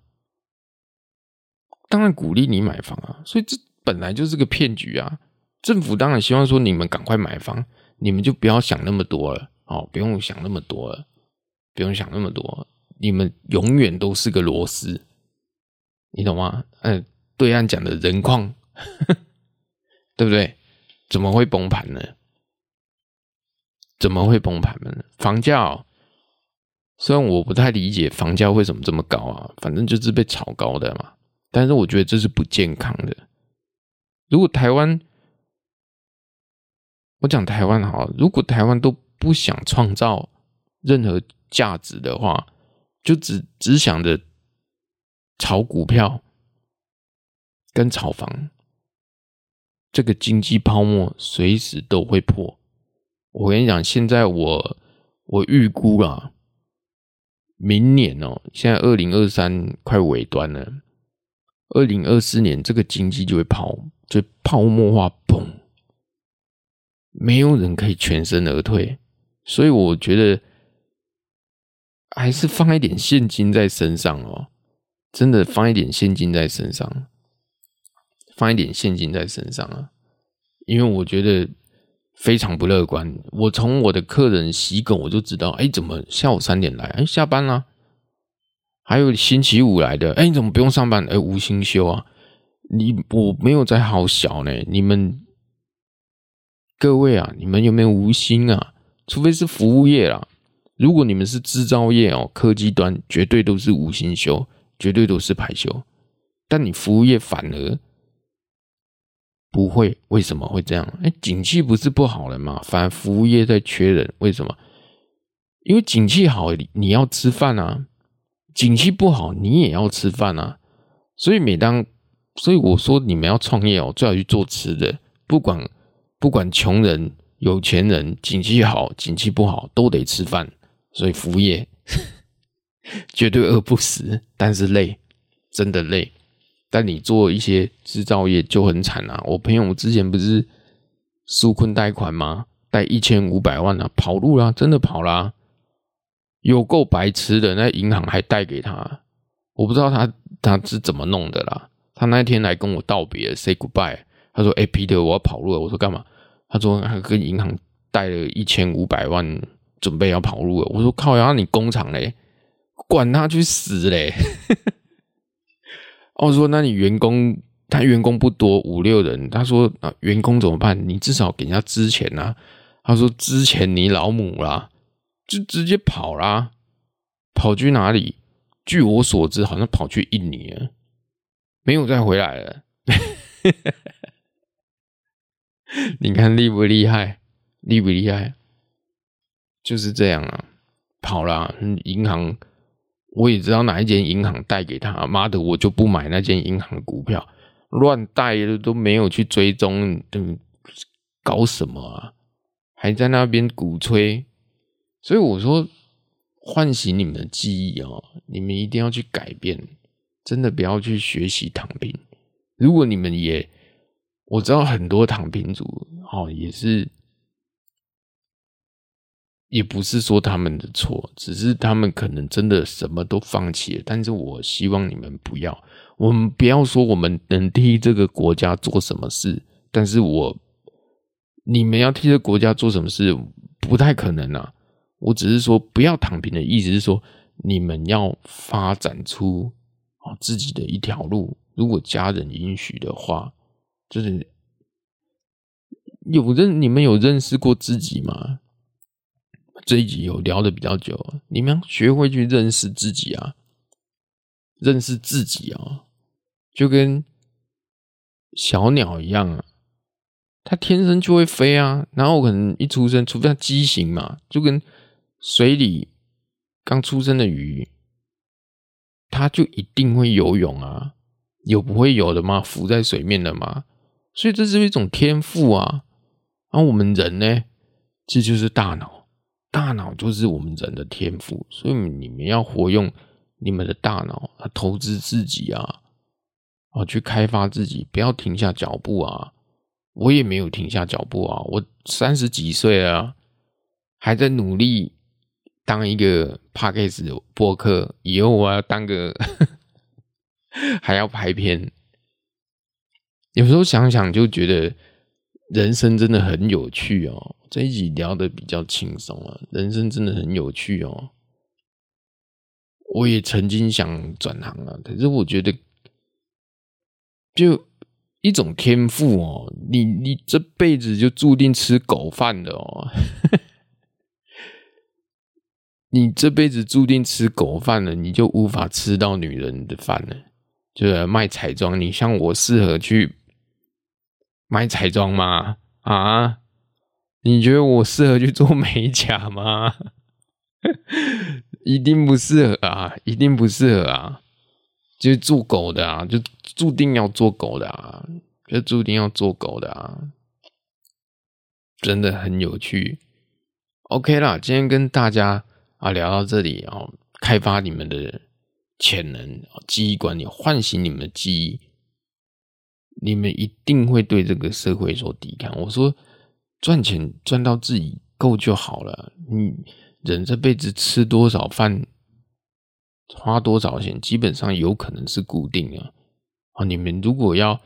当然鼓励你买房啊，所以这本来就是个骗局啊！政府当然希望说你们赶快买房，你们就不要想那么多了哦，不用想那么多了，不用想那么多，你们永远都是个螺丝，你懂吗？嗯，对岸讲的人矿。<laughs> 对不对？怎么会崩盘呢？怎么会崩盘呢？房价哦，虽然我不太理解房价为什么这么高啊，反正就是被炒高的嘛。但是我觉得这是不健康的。如果台湾，我讲台湾好，如果台湾都不想创造任何价值的话，就只只想着炒股票跟炒房。这个经济泡沫随时都会破。我跟你讲，现在我我预估啊，明年哦，现在二零二三快尾端了，二零二四年这个经济就会泡，就泡沫化，崩，没有人可以全身而退。所以我觉得还是放一点现金在身上哦，真的放一点现金在身上。放一点现金在身上啊，因为我觉得非常不乐观。我从我的客人洗狗我就知道，哎，怎么下午三点来？哎，下班啦。还有星期五来的，哎，你怎么不用上班？哎，无薪休啊？你我没有在好小呢。你们各位啊，你们有没有无薪啊？除非是服务业啦。如果你们是制造业哦，科技端绝对都是无薪休，绝对都是排休。但你服务业反而。不会，为什么会这样？哎，景气不是不好了吗？反而服务业在缺人，为什么？因为景气好，你要吃饭啊；景气不好，你也要吃饭啊。所以每当，所以我说你们要创业哦，最好去做吃的，不管不管穷人、有钱人，景气好、景气不好，都得吃饭。所以服务业 <laughs> 绝对饿不死，但是累，真的累。但你做一些制造业就很惨啊！我朋友之前不是纾困贷款吗？贷一千五百万啊，跑路啦，真的跑啦，有够白痴的。那银行还贷给他，我不知道他他是怎么弄的啦。他那天来跟我道别，say goodbye。他说：“哎，Peter，我要跑路了。”我说：“干嘛？”他说：“他跟银行贷了一千五百万，准备要跑路了。”我说：“靠呀，你工厂嘞，管他去死嘞！” <laughs> 我说：“那你员工，他员工不多，五六人。他说啊，员工怎么办？你至少给人家支钱呐。他说：支钱你老母啦，就直接跑啦，跑去哪里？据我所知，好像跑去印尼了，没有再回来了。<laughs> 你看厉不厉害？厉不厉害？就是这样啊，跑啦，银行。”我也知道哪一间银行贷给他，妈的，我就不买那间银行的股票，乱贷的都没有去追踪，搞什么啊？还在那边鼓吹，所以我说，唤醒你们的记忆哦，你们一定要去改变，真的不要去学习躺平。如果你们也，我知道很多躺平族哦，也是。也不是说他们的错，只是他们可能真的什么都放弃了。但是我希望你们不要，我们不要说我们能替这个国家做什么事，但是我你们要替这国家做什么事，不太可能啊。我只是说不要躺平的意思是说，你们要发展出啊自己的一条路。如果家人允许的话，就是有认你们有认识过自己吗？这一集有聊的比较久，你们要学会去认识自己啊，认识自己啊，就跟小鸟一样啊，它天生就会飞啊，然后可能一出生，除非它畸形嘛，就跟水里刚出生的鱼，它就一定会游泳啊，有不会游的吗？浮在水面的吗？所以这是一种天赋啊，而我们人呢，这就是大脑。大脑就是我们人的天赋，所以你们要活用你们的大脑啊，投资自己啊，啊，去开发自己，不要停下脚步啊！我也没有停下脚步啊，我三十几岁了，还在努力当一个 Podcast 播客，以后我要当个 <laughs> 还要拍片。有时候想想就觉得人生真的很有趣哦。这一集聊的比较轻松啊，人生真的很有趣哦。我也曾经想转行啊，可是我觉得，就一种天赋哦，你你这辈子就注定吃狗饭的哦，<laughs> 你这辈子注定吃狗饭了，你就无法吃到女人的饭了。就是卖彩妆，你像我适合去买彩妆吗？啊？你觉得我适合去做美甲吗？<laughs> 一定不适合啊！一定不适合啊！就是做狗的啊，就注定要做狗的啊，就注定要做狗的啊！真的很有趣。OK 啦，今天跟大家啊聊到这里啊，开发你们的潜能，记忆管理，唤醒你们的记忆，你们一定会对这个社会所抵抗。我说。赚钱赚到自己够就好了。你人这辈子吃多少饭，花多少钱，基本上有可能是固定的。啊，你们如果要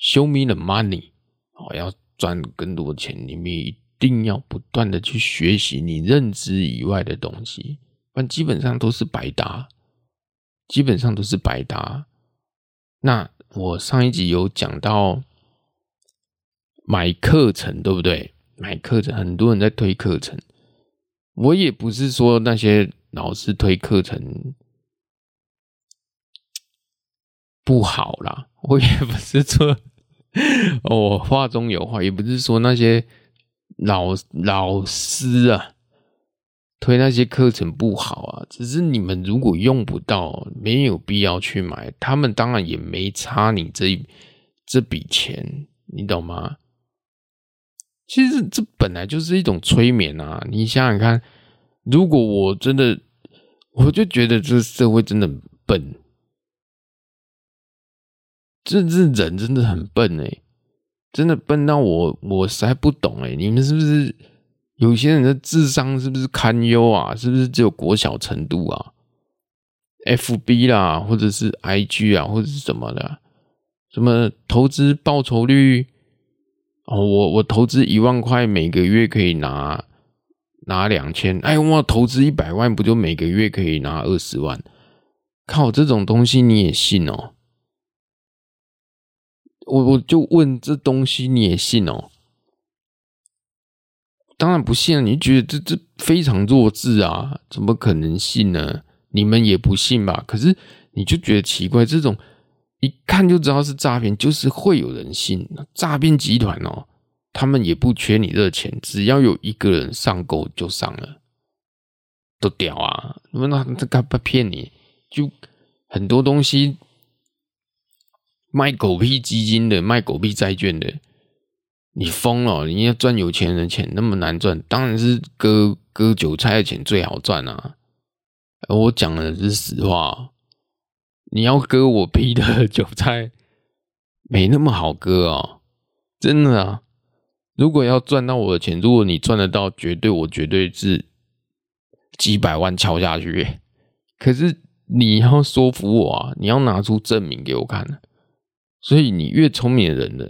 show me the money，哦，要赚更多钱，你们一定要不断的去学习你认知以外的东西，不然基本上都是白搭，基本上都是白搭。那我上一集有讲到。买课程对不对？买课程，很多人在推课程。我也不是说那些老师推课程不好啦，我也不是说我话中有话，也不是说那些老老师啊推那些课程不好啊，只是你们如果用不到，没有必要去买。他们当然也没差你这这笔钱，你懂吗？其实这本来就是一种催眠啊！你想想看，如果我真的，我就觉得这社会真的很笨，这这人真的很笨哎、真的笨到我我实在不懂哎、你们是不是有些人的智商是不是堪忧啊？是不是只有国小程度啊？FB 啦，或者是 IG 啊，或者是什么的，什么投资报酬率？哦，我我投资一万块，每个月可以拿拿两千。哎，我投资一百万，不就每个月可以拿二十万？靠，这种东西你也信哦？我我就问，这东西你也信哦？当然不信啊！你觉得这这非常弱智啊？怎么可能信呢？你们也不信吧？可是你就觉得奇怪，这种。一看就知道是诈骗，就是会有人信。诈骗集团哦，他们也不缺你这钱，只要有一个人上钩就上了，都屌啊！那那他干不骗你？就很多东西卖狗屁基金的，卖狗屁债券的，你疯了！你要赚有钱人的钱那么难赚，当然是割割韭菜的钱最好赚啊！我讲的是实话。你要割我批的韭菜，没那么好割哦，真的啊！如果要赚到我的钱，如果你赚得到，绝对我绝对是几百万敲下去。可是你要说服我啊，你要拿出证明给我看。所以你越聪明的人呢，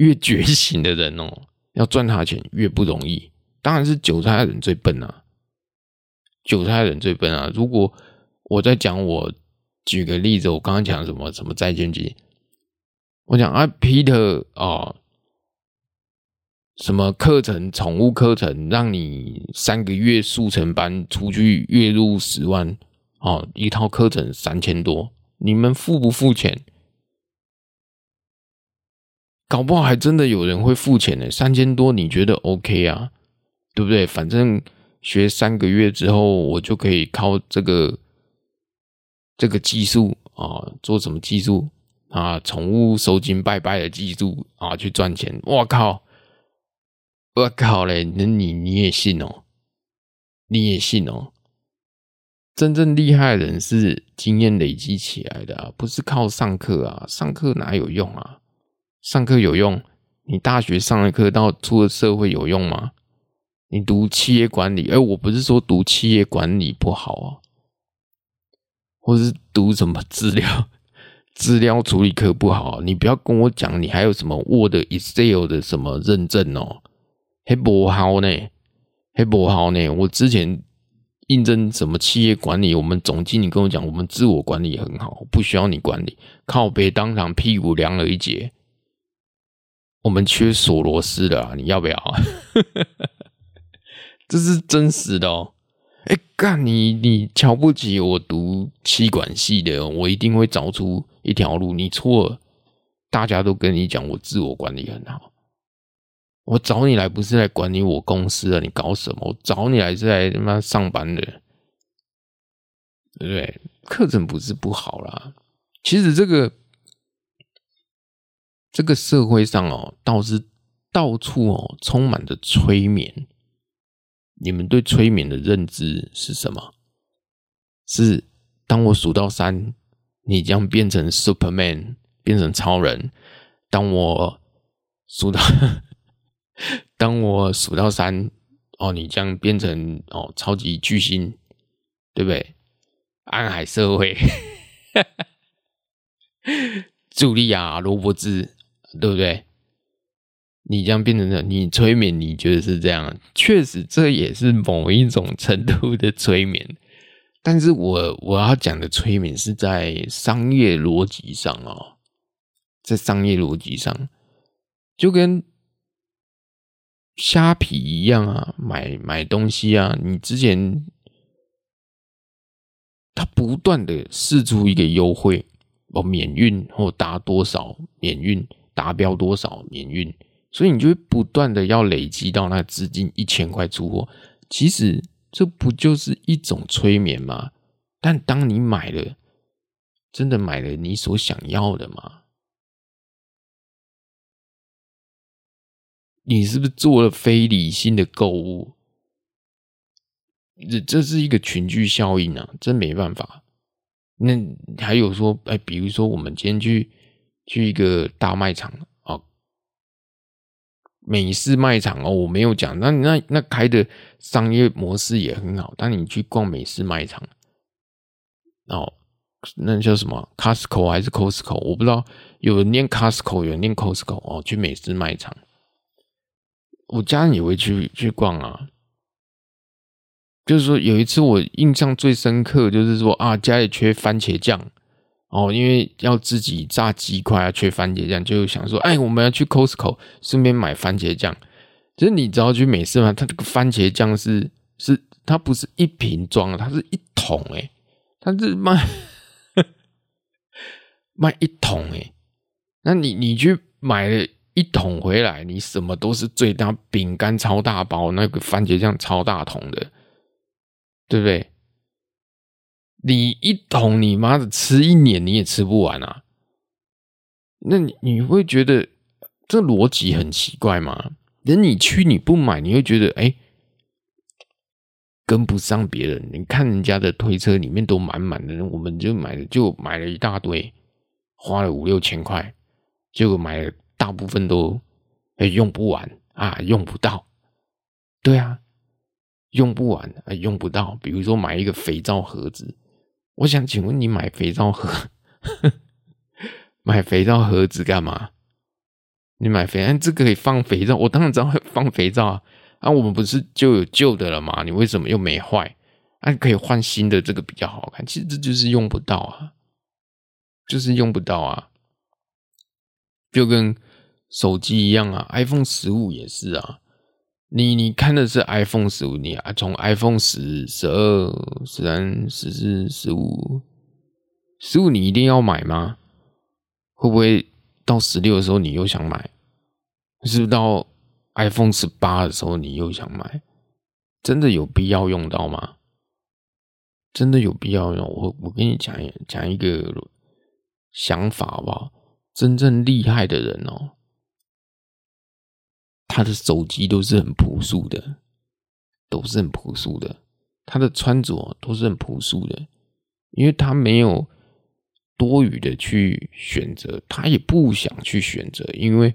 越觉醒的人哦，<laughs> 要赚他钱越不容易。当然是韭菜的人最笨啊，韭菜的人最笨啊！如果我在讲我。举个例子，我刚刚讲什么什么债券机，我讲啊，Peter 哦，什么课程，宠物课程，让你三个月速成班出去月入十万哦，一套课程三千多，你们付不付钱？搞不好还真的有人会付钱呢，三千多你觉得 OK 啊？对不对？反正学三个月之后，我就可以靠这个。这个技术啊，做什么技术啊？宠物收金拜拜的技术啊，去赚钱！我靠，我靠嘞！那你你也信哦？你也信哦？真正厉害的人是经验累积起来的啊，不是靠上课啊！上课哪有用啊？上课有用？你大学上的课到出了社会有用吗？你读企业管理，哎，我不是说读企业管理不好啊。或是读什么资料 <laughs> 资料处理课不好，你不要跟我讲，你还有什么 Word、Excel 的什么认证哦？还不好呢，还不好呢。我之前应征什么企业管理，我们总经理跟我讲，我们自我管理很好，不需要你管理，靠北当场屁股凉了一截。我们缺锁螺丝的啊，你要不要？<laughs> 这是真实的哦。哎，干你！你瞧不起我读气管系的，我一定会找出一条路。你错了，大家都跟你讲我自我管理很好。我找你来不是来管理我公司的，你搞什么？我找你来是来他妈上班的，对不对？课程不是不好啦，其实这个这个社会上哦，倒是到处哦充满着催眠。你们对催眠的认知是什么？是当我数到三，你将变成 Superman，变成超人；当我数到，<laughs> 当我数到三，哦，你将变成哦超级巨星，对不对？暗海社会，<laughs> 茱莉亚·罗伯兹，对不对？你这样变成这样，你催眠，你觉得是这样？确实，这也是某一种程度的催眠。但是我我要讲的催眠是在商业逻辑上哦，在商业逻辑上，就跟虾皮一样啊，买买东西啊，你之前他不断的试出一个优惠哦，免运或达多少免运，达标多少年运。所以你就会不断的要累积到那资金一千块出货，其实这不就是一种催眠吗？但当你买了，真的买了你所想要的吗？你是不是做了非理性的购物？这这是一个群聚效应啊，真没办法。那还有说，哎，比如说我们今天去去一个大卖场哦，美式卖场哦，我没有讲，那那那开的商业模式也很好。当你去逛美式卖场，哦，那叫什么？Costco 还是 Costco？我不知道，有人念 Costco，有人念 Costco 哦，去美式卖场。我家人也会去去逛啊，就是说有一次我印象最深刻，就是说啊，家里缺番茄酱哦，因为要自己炸鸡块啊，缺番茄酱，就想说，哎，我们要去 Costco 顺便买番茄酱。其实你知道去美式吗？它这个番茄酱是是它不是一瓶装，它是一桶诶，它是卖卖一桶诶，那你你去买了。一桶回来，你什么都是最大，饼干超大包，那个番茄酱超大桶的，对不对？你一桶，你妈的吃一年你也吃不完啊！那你你会觉得这逻辑很奇怪吗？等你去你不买，你会觉得哎，跟不上别人。你看人家的推车里面都满满的，我们就买了就买了一大堆，花了五六千块，结果买了。大部分都哎用不完啊，用不到，对啊，用不完啊，用不到。比如说买一个肥皂盒子，我想请问你买肥皂盒，买肥皂盒子干嘛？你买肥皂，这个可以放肥皂，我当然知道会放肥皂啊。啊，我们不是就有旧的了吗？你为什么又没坏？啊，可以换新的，这个比较好看。其实这就是用不到啊，就是用不到啊，就跟。手机一样啊，iPhone 十五也是啊。你你看的是 iPhone 十五，你啊从 iPhone 十、十二、十三、十四、十五、十五，你一定要买吗？会不会到十六的时候你又想买？是不是到 iPhone 十八的时候你又想买？真的有必要用到吗？真的有必要用？我我跟你讲讲一个想法好不好？真正厉害的人哦。他的手机都是很朴素的，都是很朴素的。他的穿着都是很朴素的，因为他没有多余的去选择，他也不想去选择，因为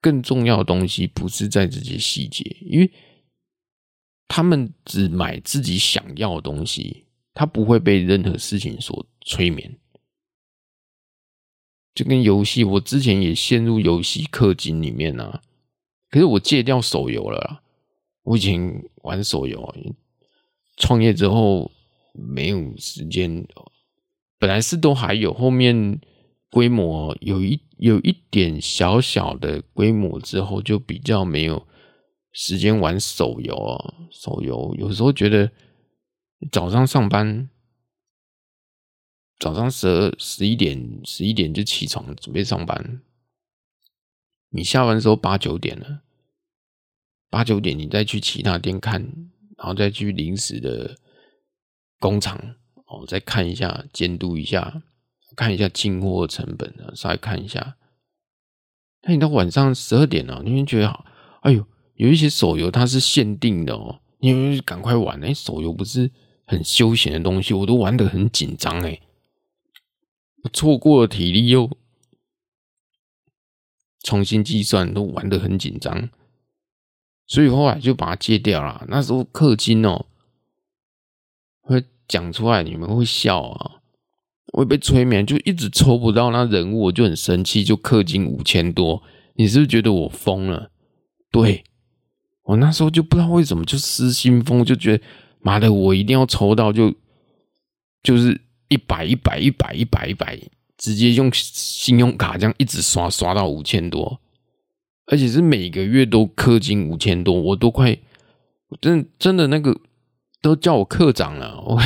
更重要的东西不是在这些细节，因为他们只买自己想要的东西，他不会被任何事情所催眠。就跟游戏，我之前也陷入游戏氪金里面啊。可是我戒掉手游了，我以前玩手游，创业之后没有时间，本来是都还有，后面规模有一有一点小小的规模之后，就比较没有时间玩手游啊。手游有时候觉得早上上班，早上十二十一点十一点就起床准备上班，你下班的时候八九点了。八九点，你再去其他店看，然后再去临时的工厂哦，再看一下，监督一下，看一下进货成本啊，稍微看一下。那你到晚上十二点了，你会觉得好，哎呦，有一些手游它是限定的哦，你会赶快玩。哎，手游不是很休闲的东西，我都玩得很紧张哎，我错过了体力又重新计算，都玩得很紧张。所以后来就把它戒掉了。那时候氪金哦，会讲出来，你们会笑啊，会被催眠，就一直抽不到那人物，我就很生气，就氪金五千多。你是不是觉得我疯了？对，我那时候就不知道为什么就失心疯，就觉得妈的，我一定要抽到就，就就是一百一百一百一百一百，直接用信用卡这样一直刷刷到五千多。而且是每个月都氪金五千多，我都快，真真的那个都叫我课长了。我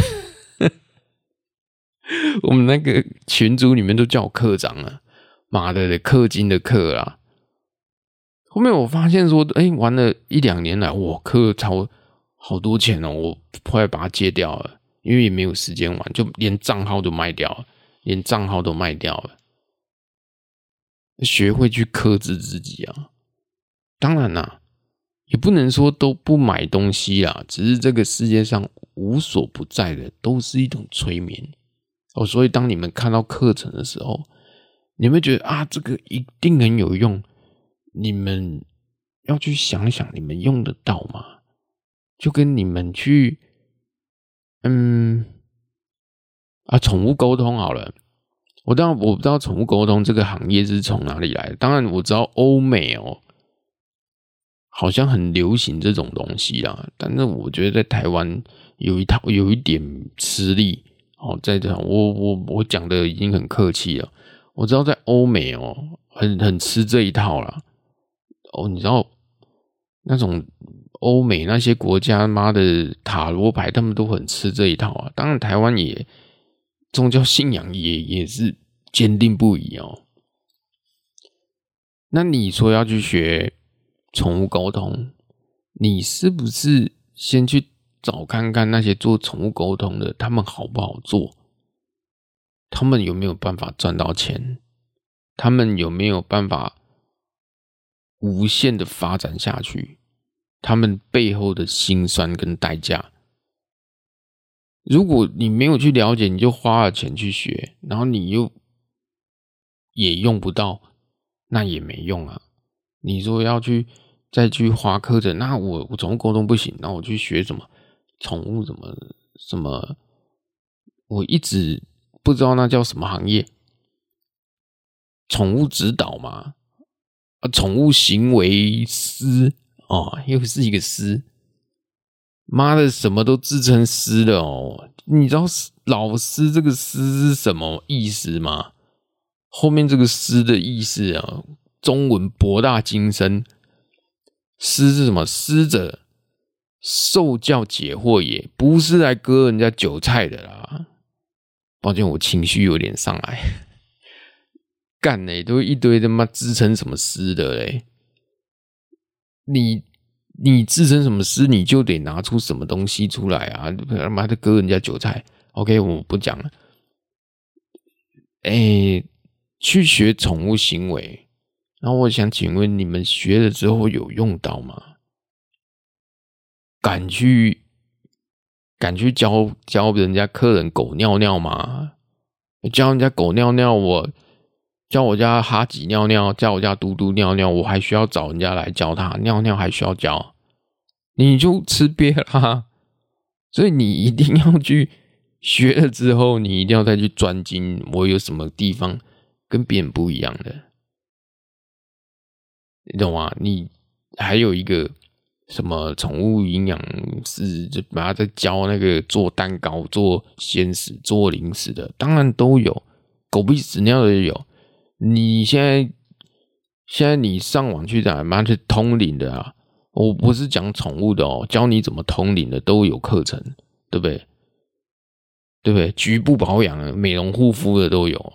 <laughs> 我们那个群组里面都叫我课长了，妈的，氪金的氪啦。后面我发现说，哎，玩了一两年来，我氪超好多钱哦，我后来把它戒掉了，因为也没有时间玩，就连账号都卖掉了，连账号都卖掉了。学会去克制自己啊！当然啦，也不能说都不买东西啦，只是这个世界上无所不在的都是一种催眠哦。所以当你们看到课程的时候，你们觉得啊，这个一定很有用，你们要去想想，你们用得到吗？就跟你们去，嗯，啊，宠物沟通好了。我当然我不知道宠物沟通这个行业是从哪里来的。当然我知道欧美哦，好像很流行这种东西啦。但是我觉得在台湾有一套有一点吃力哦。在这，我我我讲的已经很客气了。我知道在欧美哦，很很吃这一套啦。哦，你知道那种。欧美那些国家，妈的塔罗牌，他们都很吃这一套啊。当然，台湾也宗教信仰也也是坚定不移哦。那你说要去学宠物沟通，你是不是先去找看看那些做宠物沟通的，他们好不好做？他们有没有办法赚到钱？他们有没有办法无限的发展下去？他们背后的辛酸跟代价，如果你没有去了解，你就花了钱去学，然后你又也用不到，那也没用啊。你说要去再去花课程，那我我宠物沟通不行，那我去学什么宠物什么什么？我一直不知道那叫什么行业，宠物指导嘛，啊，宠物行为师。哦，又是一个师，妈的，什么都自称师了哦。你知道老师这个师是什么意思吗？后面这个师的意思啊，中文博大精深。师是什么？师者，受教解惑也，不是来割人家韭菜的啦。抱歉，我情绪有点上来，干嘞，都一堆他妈自称什么师的嘞。你你自称什么师，你就得拿出什么东西出来啊！他妈的割人家韭菜，OK，我不讲了。哎、去学宠物行为，然后我想请问你们学了之后有用到吗？敢去敢去教教人家客人狗尿尿吗？教人家狗尿尿我。叫我家哈吉尿尿，叫我家嘟嘟尿尿，我还需要找人家来教他尿尿，还需要教，你就吃瘪啦。<laughs> 所以你一定要去学了之后，你一定要再去专精，我有什么地方跟别人不一样的，你懂吗？你还有一个什么宠物营养师，就把他在教那个做蛋糕、做鲜食、做零食的，当然都有，狗屁屎尿的也有。你现在现在你上网去找妈去通灵的啊？我不是讲宠物的哦，教你怎么通灵的都有课程，对不对？对不对？局部保养、美容护肤的都有，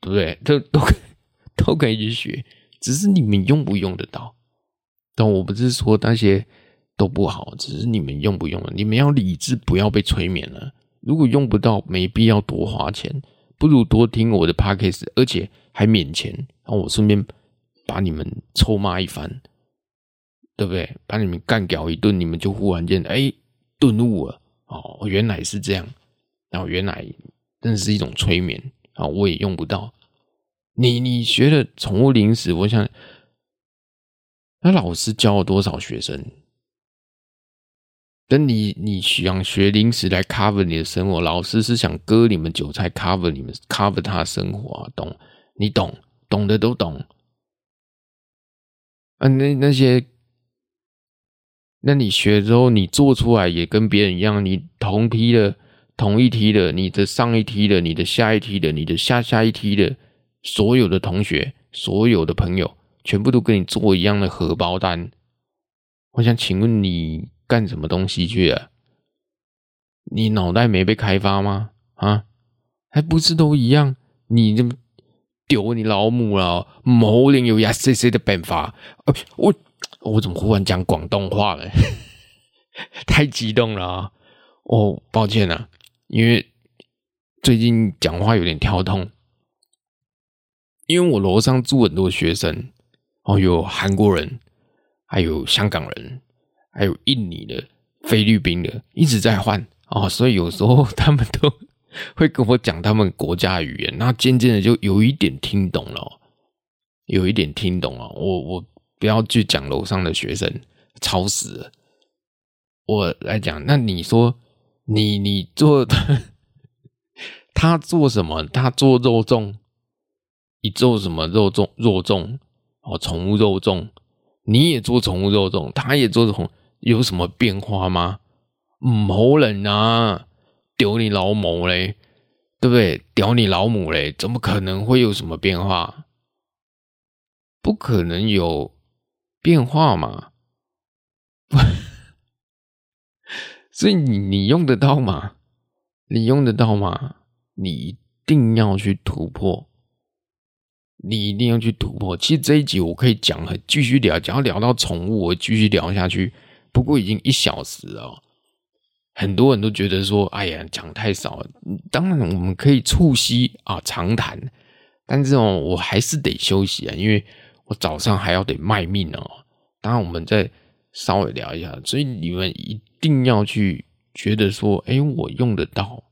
对不对？都都 <laughs> 都可以去学，只是你们用不用得到？但我不是说那些都不好，只是你们用不用？你们要理智，不要被催眠了。如果用不到，没必要多花钱，不如多听我的 podcast，而且。还免钱，然后我顺便把你们臭骂一番，对不对？把你们干掉一顿，你们就忽然间哎顿悟了哦，原来是这样，然后原来真是一种催眠啊！我也用不到你，你学的宠物零食，我想那老师教了多少学生？等你你想学零食来 cover 你的生活，老师是想割你们韭菜 cover 你们 cover 他的生活，懂？你懂，懂的都懂。啊，那那些，那你学之后，你做出来也跟别人一样，你同批的、同一梯的、你的上一梯的、你的下一梯的、你的下下一梯的，所有的同学、所有的朋友，全部都跟你做一样的荷包单。我想请问你干什么东西去了？你脑袋没被开发吗？啊，还不是都一样？你这。丢你老母了！某人有呀，谁谁的办法？呃，我我怎么忽然讲广东话了？<laughs> 太激动了啊！哦，抱歉啊，因为最近讲话有点跳痛，因为我楼上住很多学生，哦，有韩国人，还有香港人，还有印尼的、菲律宾的，一直在换哦，所以有时候 <laughs> 他们都 <laughs> 会跟我讲他们国家语言，那渐渐的就有一点听懂了，有一点听懂了。我我不要去讲楼上的学生，吵死了。我来讲，那你说你你做 <laughs> 他做什么？他做肉粽，你做什么肉粽？肉粽哦，宠物肉粽，你也做宠物肉粽，他也做宠，有什么变化吗？唔好人啊，屌你老母嘞，对不对？屌你老母嘞，怎么可能会有什么变化？不可能有变化嘛？<laughs> 所以你你用得到吗？你用得到吗？你一定要去突破，你一定要去突破。其实这一集我可以讲很继续聊，只要聊到宠物，我继续聊下去。不过已经一小时了，很多人都觉得说：“哎呀，讲太少了。”当然我们可以促膝啊长谈，但是哦，我还是得休息啊，因为我早上还要得卖命哦。当然我们再稍微聊一下，所以你们一。定要去觉得说，哎，我用得到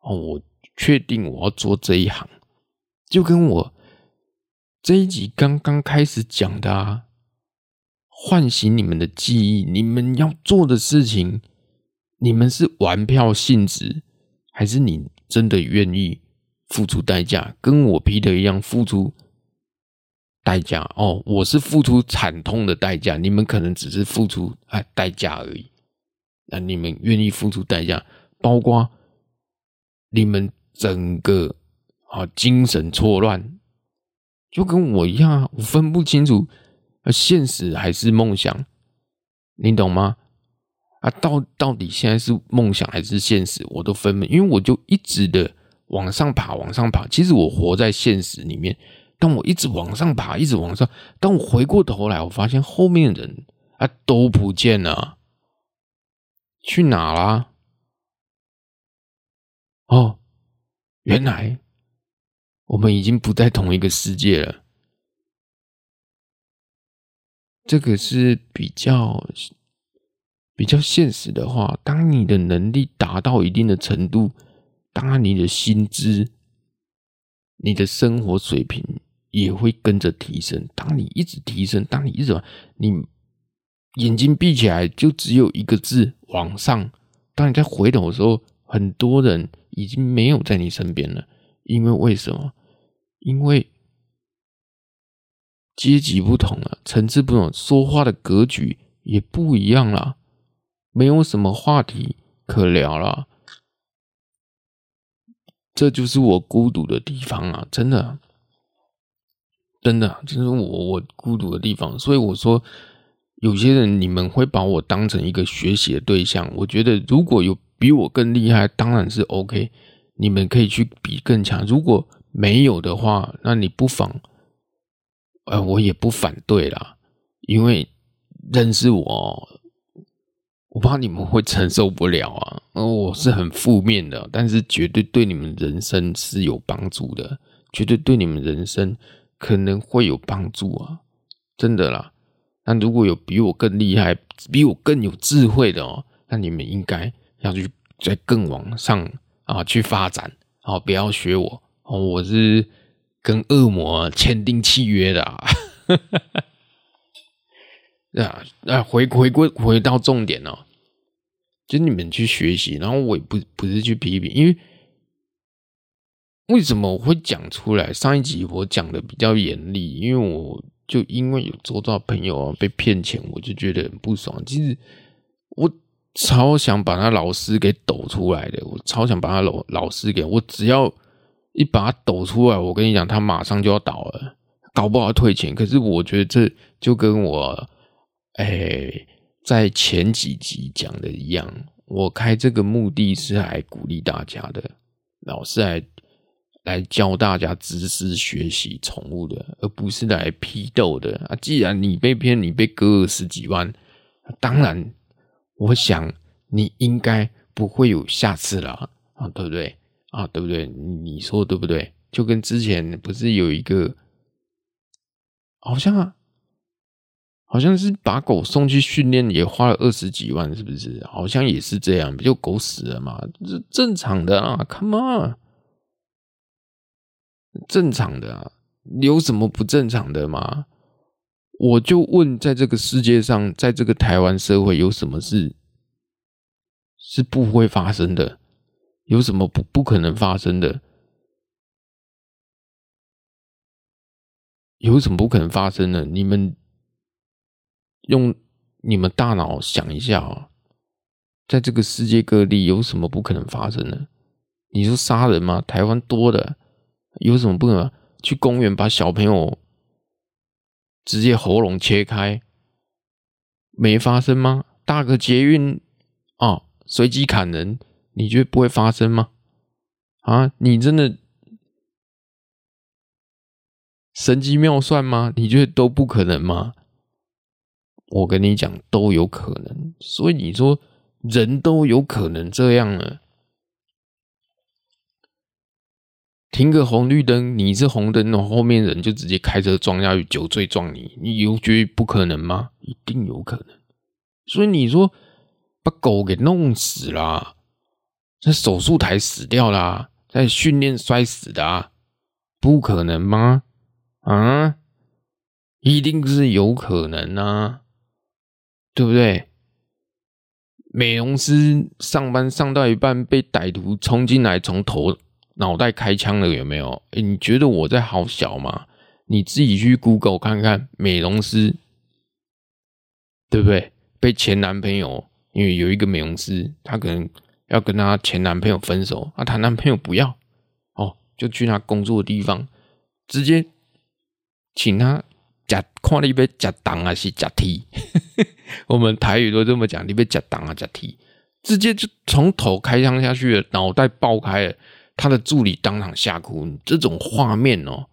哦，我确定我要做这一行，就跟我这一集刚刚开始讲的啊，唤醒你们的记忆，你们要做的事情，你们是玩票性质，还是你真的愿意付出代价？跟我 Peter 一样付出代价哦，我是付出惨痛的代价，你们可能只是付出哎代价而已。那你们愿意付出代价，包括你们整个啊精神错乱，就跟我一样，我分不清楚现实还是梦想，你懂吗？啊，到到底现在是梦想还是现实，我都分不，因为我就一直的往上爬，往上爬。其实我活在现实里面，当我一直往上爬，一直往上，当我回过头来，我发现后面的人啊都不见了。去哪啦？哦，原来我们已经不在同一个世界了。这个是比较比较现实的话。当你的能力达到一定的程度，当然你的薪资、你的生活水平也会跟着提升。当你一直提升，当你一直你。眼睛闭起来，就只有一个字：往上。当你在回头的时候，很多人已经没有在你身边了。因为为什么？因为阶级不同了，层次不同，说话的格局也不一样了，没有什么话题可聊了。这就是我孤独的地方啊！真的，真的，就是我我孤独的地方。所以我说。有些人，你们会把我当成一个学习的对象。我觉得，如果有比我更厉害，当然是 OK，你们可以去比更强。如果没有的话，那你不妨，呃，我也不反对啦。因为认识我，我怕你们会承受不了啊。我是很负面的，但是绝对对你们人生是有帮助的，绝对对你们人生可能会有帮助啊，真的啦。那如果有比我更厉害、比我更有智慧的哦，那你们应该要去再更往上啊去发展啊，不要学我哦，我是跟恶魔签订契约的啊。<laughs> 啊啊，回回归回到重点哦，就你们去学习，然后我也不不是去批评，因为为什么我会讲出来？上一集我讲的比较严厉，因为我。就因为有周遭朋友啊被骗钱，我就觉得很不爽。其实我超想把他老师给抖出来的，我超想把他老老师给我，只要一把他抖出来，我跟你讲，他马上就要倒了，搞不好退钱。可是我觉得这就跟我哎在前几集讲的一样，我开这个目的是来鼓励大家的，老师来。来教大家知识、学习宠物的，而不是来批斗的啊！既然你被骗，你被割了十几万，当然我想你应该不会有下次了啊，对不对？啊，对不对？你说对不对？就跟之前不是有一个，好像啊，好像是把狗送去训练也花了二十几万，是不是？好像也是这样，不就狗死了嘛？这正常的啊，Come on，正常的啊，有什么不正常的吗？我就问，在这个世界上，在这个台湾社会，有什么事是不会发生的？有什么不不可能发生的？有什么不可能发生的？你们用你们大脑想一下啊，在这个世界各地有什么不可能发生的？你说杀人吗？台湾多的，有什么不可能？去公园把小朋友直接喉咙切开，没发生吗？大个捷运啊，随机砍人，你觉得不会发生吗？啊，你真的神机妙算吗？你觉得都不可能吗？我跟你讲，都有可能。所以你说人都有可能这样了。停个红绿灯，你是红灯，后面人就直接开车撞下去，酒醉撞你，你有觉得不可能吗？一定有可能。所以你说把狗给弄死了，在手术台死掉了，在训练摔死的啊，不可能吗？啊，一定是有可能啊，对不对？美容师上班上到一半，被歹徒冲进来，从头。脑袋开枪了有没有？诶，你觉得我在好小吗？你自己去 Google 看看，美容师对不对？被前男朋友，因为有一个美容师，她可能要跟她前男朋友分手，啊，她男朋友不要，哦，就去她工作的地方，直接请她假看你被假当还是假踢，<laughs> 我们台语都这么讲，你被假当啊假踢，直接就从头开枪下去了，脑袋爆开了。他的助理当场吓哭，这种画面哦，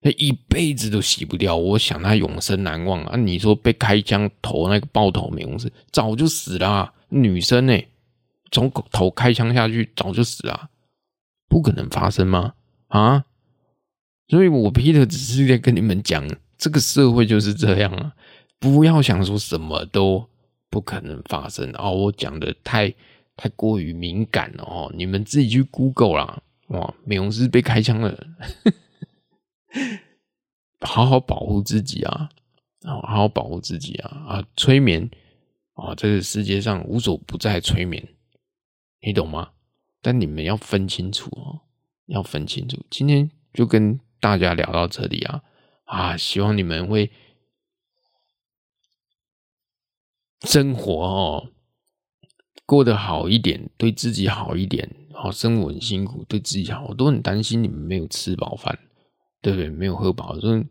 他一辈子都洗不掉。我想他永生难忘啊！你说被开枪头那个爆头美容师早就死了，女生呢，从头开枪下去早就死了，不可能发生吗？啊！所以我 Peter 只是在跟你们讲，这个社会就是这样啊！不要想说什么都不可能发生哦，我讲的太。太过于敏感了哦！你们自己去 Google 啦，哇，美容师被开枪了，<laughs> 好好保护自己啊！好好保护自己啊！啊，催眠啊，这个世界上无所不在催眠，你懂吗？但你们要分清楚哦，要分清楚。今天就跟大家聊到这里啊啊，希望你们会生活哦。过得好一点，对自己好一点。好，生活很辛苦，对自己好，我都很担心你们没有吃饱饭，对不对？没有喝饱，说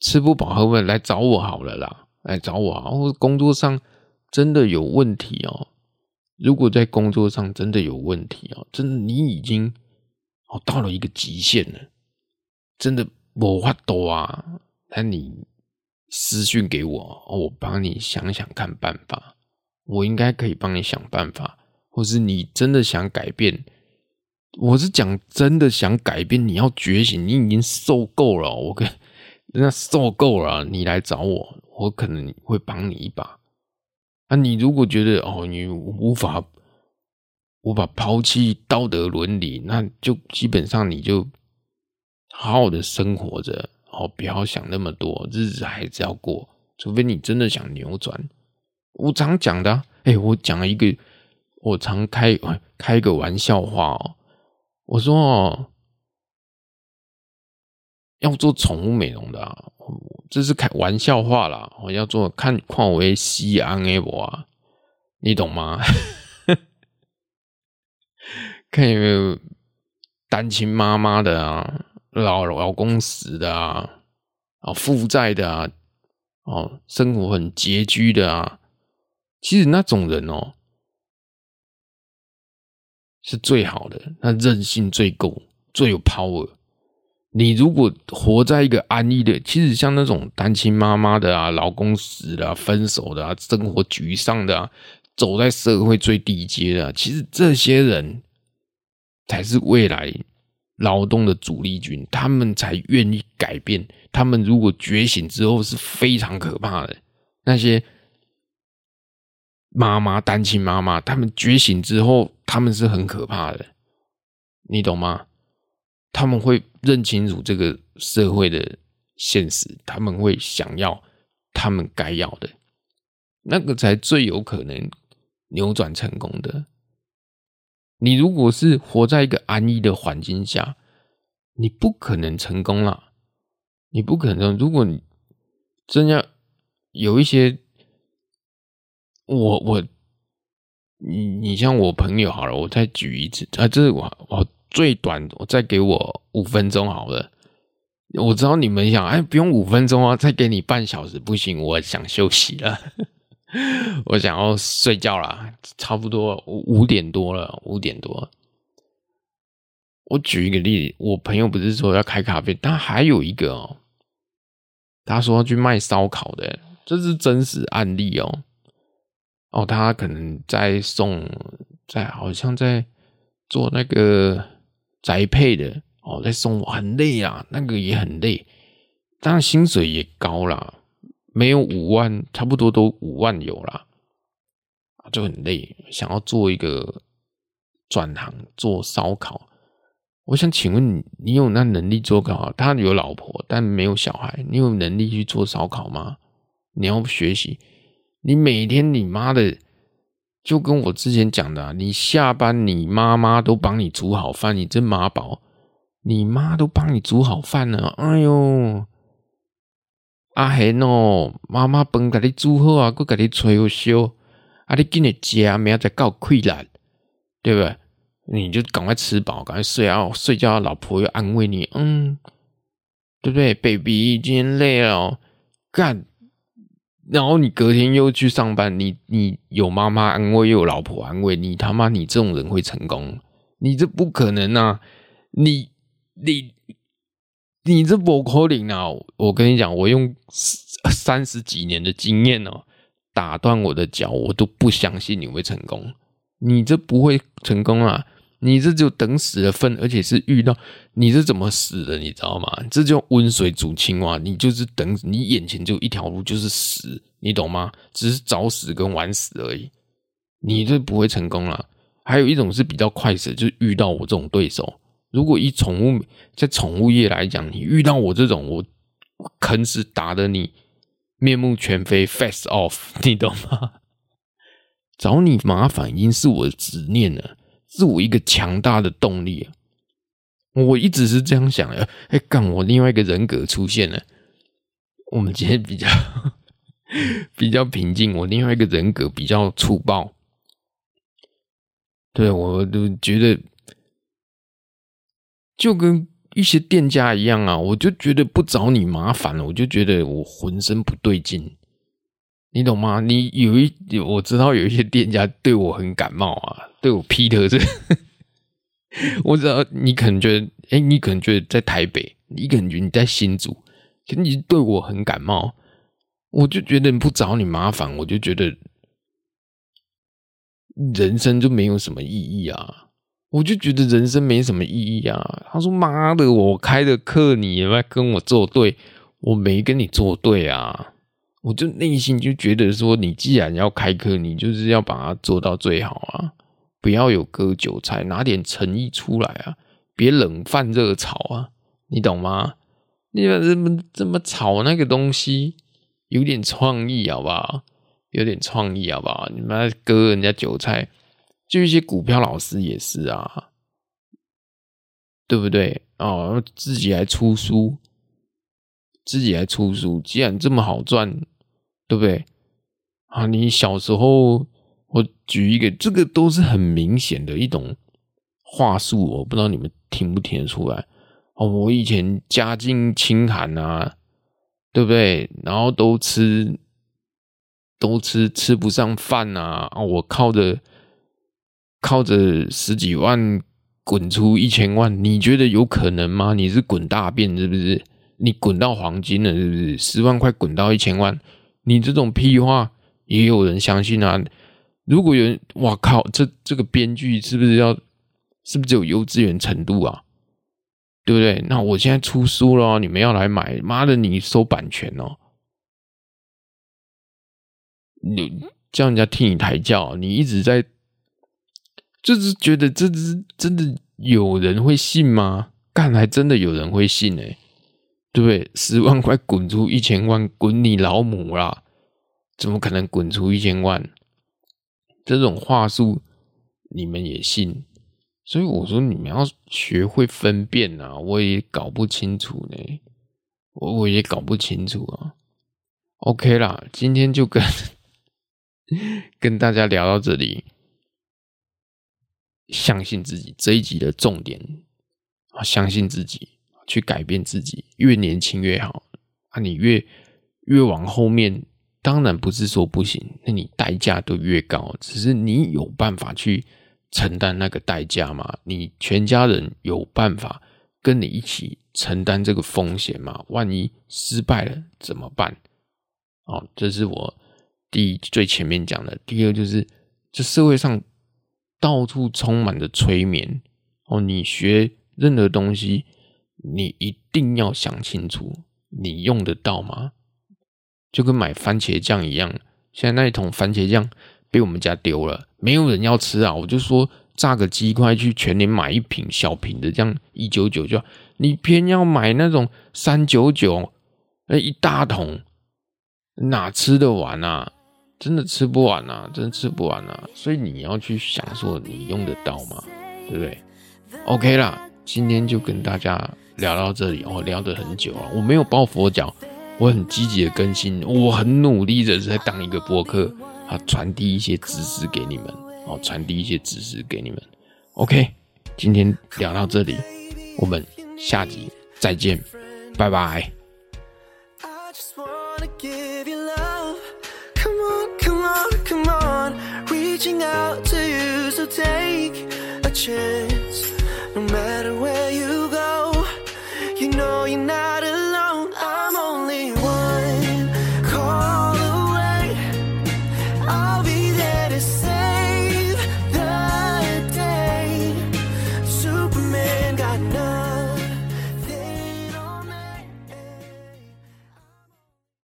吃不饱喝不饱，来找我好了啦，来找我啊。或工作上真的有问题哦，如果在工作上真的有问题哦，真的你已经哦到了一个极限了，真的没法度啊，那你私讯给我，我帮你想想看办法。我应该可以帮你想办法，或是你真的想改变，我是讲真的想改变，你要觉醒，你已经受够了，我跟人家受够了，你来找我，我可能会帮你一把。啊，你如果觉得哦，你无法无法抛弃道德伦理，那就基本上你就好好的生活着，哦，不要想那么多，日子还是要过，除非你真的想扭转。我常讲的，哎，我讲一个，我常开开个玩笑话哦。我说哦，要做宠物美容的啊，这是开玩笑话啦。我要做看看为西安 A 我啊，你懂吗？看有没有单亲妈妈的啊，老老公死的啊，啊负债的啊，哦，生活很拮据的啊。其实那种人哦，是最好的，那韧性最够，最有 power。你如果活在一个安逸的，其实像那种单亲妈妈的啊，老公死了、啊、分手的啊，生活沮丧的啊，走在社会最低阶的、啊，其实这些人才是未来劳动的主力军，他们才愿意改变。他们如果觉醒之后是非常可怕的。那些妈妈、单亲妈妈，他们觉醒之后，他们是很可怕的，你懂吗？他们会认清楚这个社会的现实，他们会想要他们该要的，那个才最有可能扭转成功的。你如果是活在一个安逸的环境下，你不可能成功啦，你不可能。如果你真要有一些，我我你你像我朋友好了，我再举一次啊，这是我我。最短，我再给我五分钟好了。我知道你们想，哎，不用五分钟啊，再给你半小时不行，我想休息了，<laughs> 我想要睡觉了，差不多五点多了，五点多。我举一个例子，我朋友不是说要开咖啡，但还有一个哦，他说要去卖烧烤的，这是真实案例哦。哦，他可能在送，在好像在做那个。宅配的哦，在送很累啊，那个也很累，当然薪水也高啦，没有五万，差不多都五万有啦，就很累。想要做一个转行做烧烤，我想请问你，你有那能力做烤？他有老婆，但没有小孩，你有能力去做烧烤吗？你要学习，你每天你妈的。就跟我之前讲的，你下班你妈妈都帮你煮好饭，你这妈宝，你妈都帮你煮好饭了，哎呦，阿贤哦，妈妈饭给你煮好啊，搁给你吹好烧，啊，你今日吃，明仔再搞溃烂，对不对？你就赶快吃饱，赶快睡啊，睡觉，老婆又安慰你，嗯，对不对，baby，今天累了，干。然后你隔天又去上班，你你有妈妈安慰，又有老婆安慰你，他妈你这种人会成功？你这不可能啊！你你你这不可能啊！我跟你讲，我用三十几年的经验哦，打断我的脚，我都不相信你会成功。你这不会成功啊！你这就等死的份，而且是遇到你是怎么死的，你知道吗？这叫温水煮青蛙，你就是等你眼前就一条路，就是死，你懂吗？只是早死跟晚死而已，你这不会成功了。还有一种是比较快死，就是遇到我这种对手。如果以宠物在宠物业来讲，你遇到我这种，我肯死打得你面目全非，face off，<laughs> 你懂吗？找你麻烦已经是我的执念了。是我一个强大的动力！我一直是这样想的。哎，干，我另外一个人格出现了。我们今天比较 <laughs> 比较平静，我另外一个人格比较粗暴。对，我都觉得就跟一些店家一样啊，我就觉得不找你麻烦了，我就觉得我浑身不对劲。你懂吗？你有一我知道有一些店家对我很感冒啊，对我劈头这，<laughs> 我知道你可能觉得，哎、你可能觉得在台北，你可能觉得你在新竹，其实你对我很感冒，我就觉得不找你麻烦，我就觉得人生就没有什么意义啊，我就觉得人生没什么意义啊。他说：“妈的，我开的课你也在跟我作对，我没跟你作对啊。”我就内心就觉得说，你既然要开课，你就是要把它做到最好啊，不要有割韭菜，拿点诚意出来啊，别冷饭热炒啊，你懂吗？你们这么这么炒那个东西，有点创意好不好？有点创意好不好？你们割人家韭菜，就一些股票老师也是啊，对不对？哦，自己还出书。自己还出书，既然这么好赚，对不对？啊，你小时候，我举一个，这个都是很明显的一种话术，我不知道你们听不听得出来。哦，我以前家境清寒啊，对不对？然后都吃，都吃吃不上饭啊，啊，我靠着靠着十几万滚出一千万，你觉得有可能吗？你是滚大便是不是？你滚到黄金了是不是？十万块滚到一千万，你这种屁话也有人相信啊？如果有人，哇靠，这这个编剧是不是要，是不是有幼稚园程度啊？对不对？那我现在出书了，你们要来买，妈的，你收版权哦！你叫人家替你抬轿，你一直在，就是觉得这是真的有人会信吗？干，还真的有人会信哎，对不对？十万块滚出一千万，滚你老母啦！怎么可能滚出一千万？这种话术你们也信？所以我说你们要学会分辨啊！我也搞不清楚呢，我我也搞不清楚啊。OK 啦，今天就跟。<laughs> 跟大家聊到这里，相信自己这一集的重点啊，相信自己，去改变自己，越年轻越好啊！你越越往后面，当然不是说不行，那你代价都越高，只是你有办法去承担那个代价吗？你全家人有办法跟你一起承担这个风险吗？万一失败了怎么办？哦，这是我。第一，最前面讲的，第二就是，这社会上到处充满着催眠哦。你学任何东西，你一定要想清楚，你用得到吗？就跟买番茄酱一样，现在那一桶番茄酱被我们家丢了，没有人要吃啊。我就说炸个鸡块去全年买一瓶小瓶的，这样一九九就，你偏要买那种三九九，那一大桶，哪吃得完啊？真的吃不完啊，真的吃不完啊！所以你要去想说，你用得到吗？对不对？OK 啦，今天就跟大家聊到这里哦，聊得很久了。我没有抱佛脚，我很积极的更新，我很努力的在当一个播客啊，传递一些知识给你们哦，传递一些知识给你们。OK，今天聊到这里，我们下集再见，拜拜。reaching out to you, so take a chance. No matter where you go, you know you're not alone.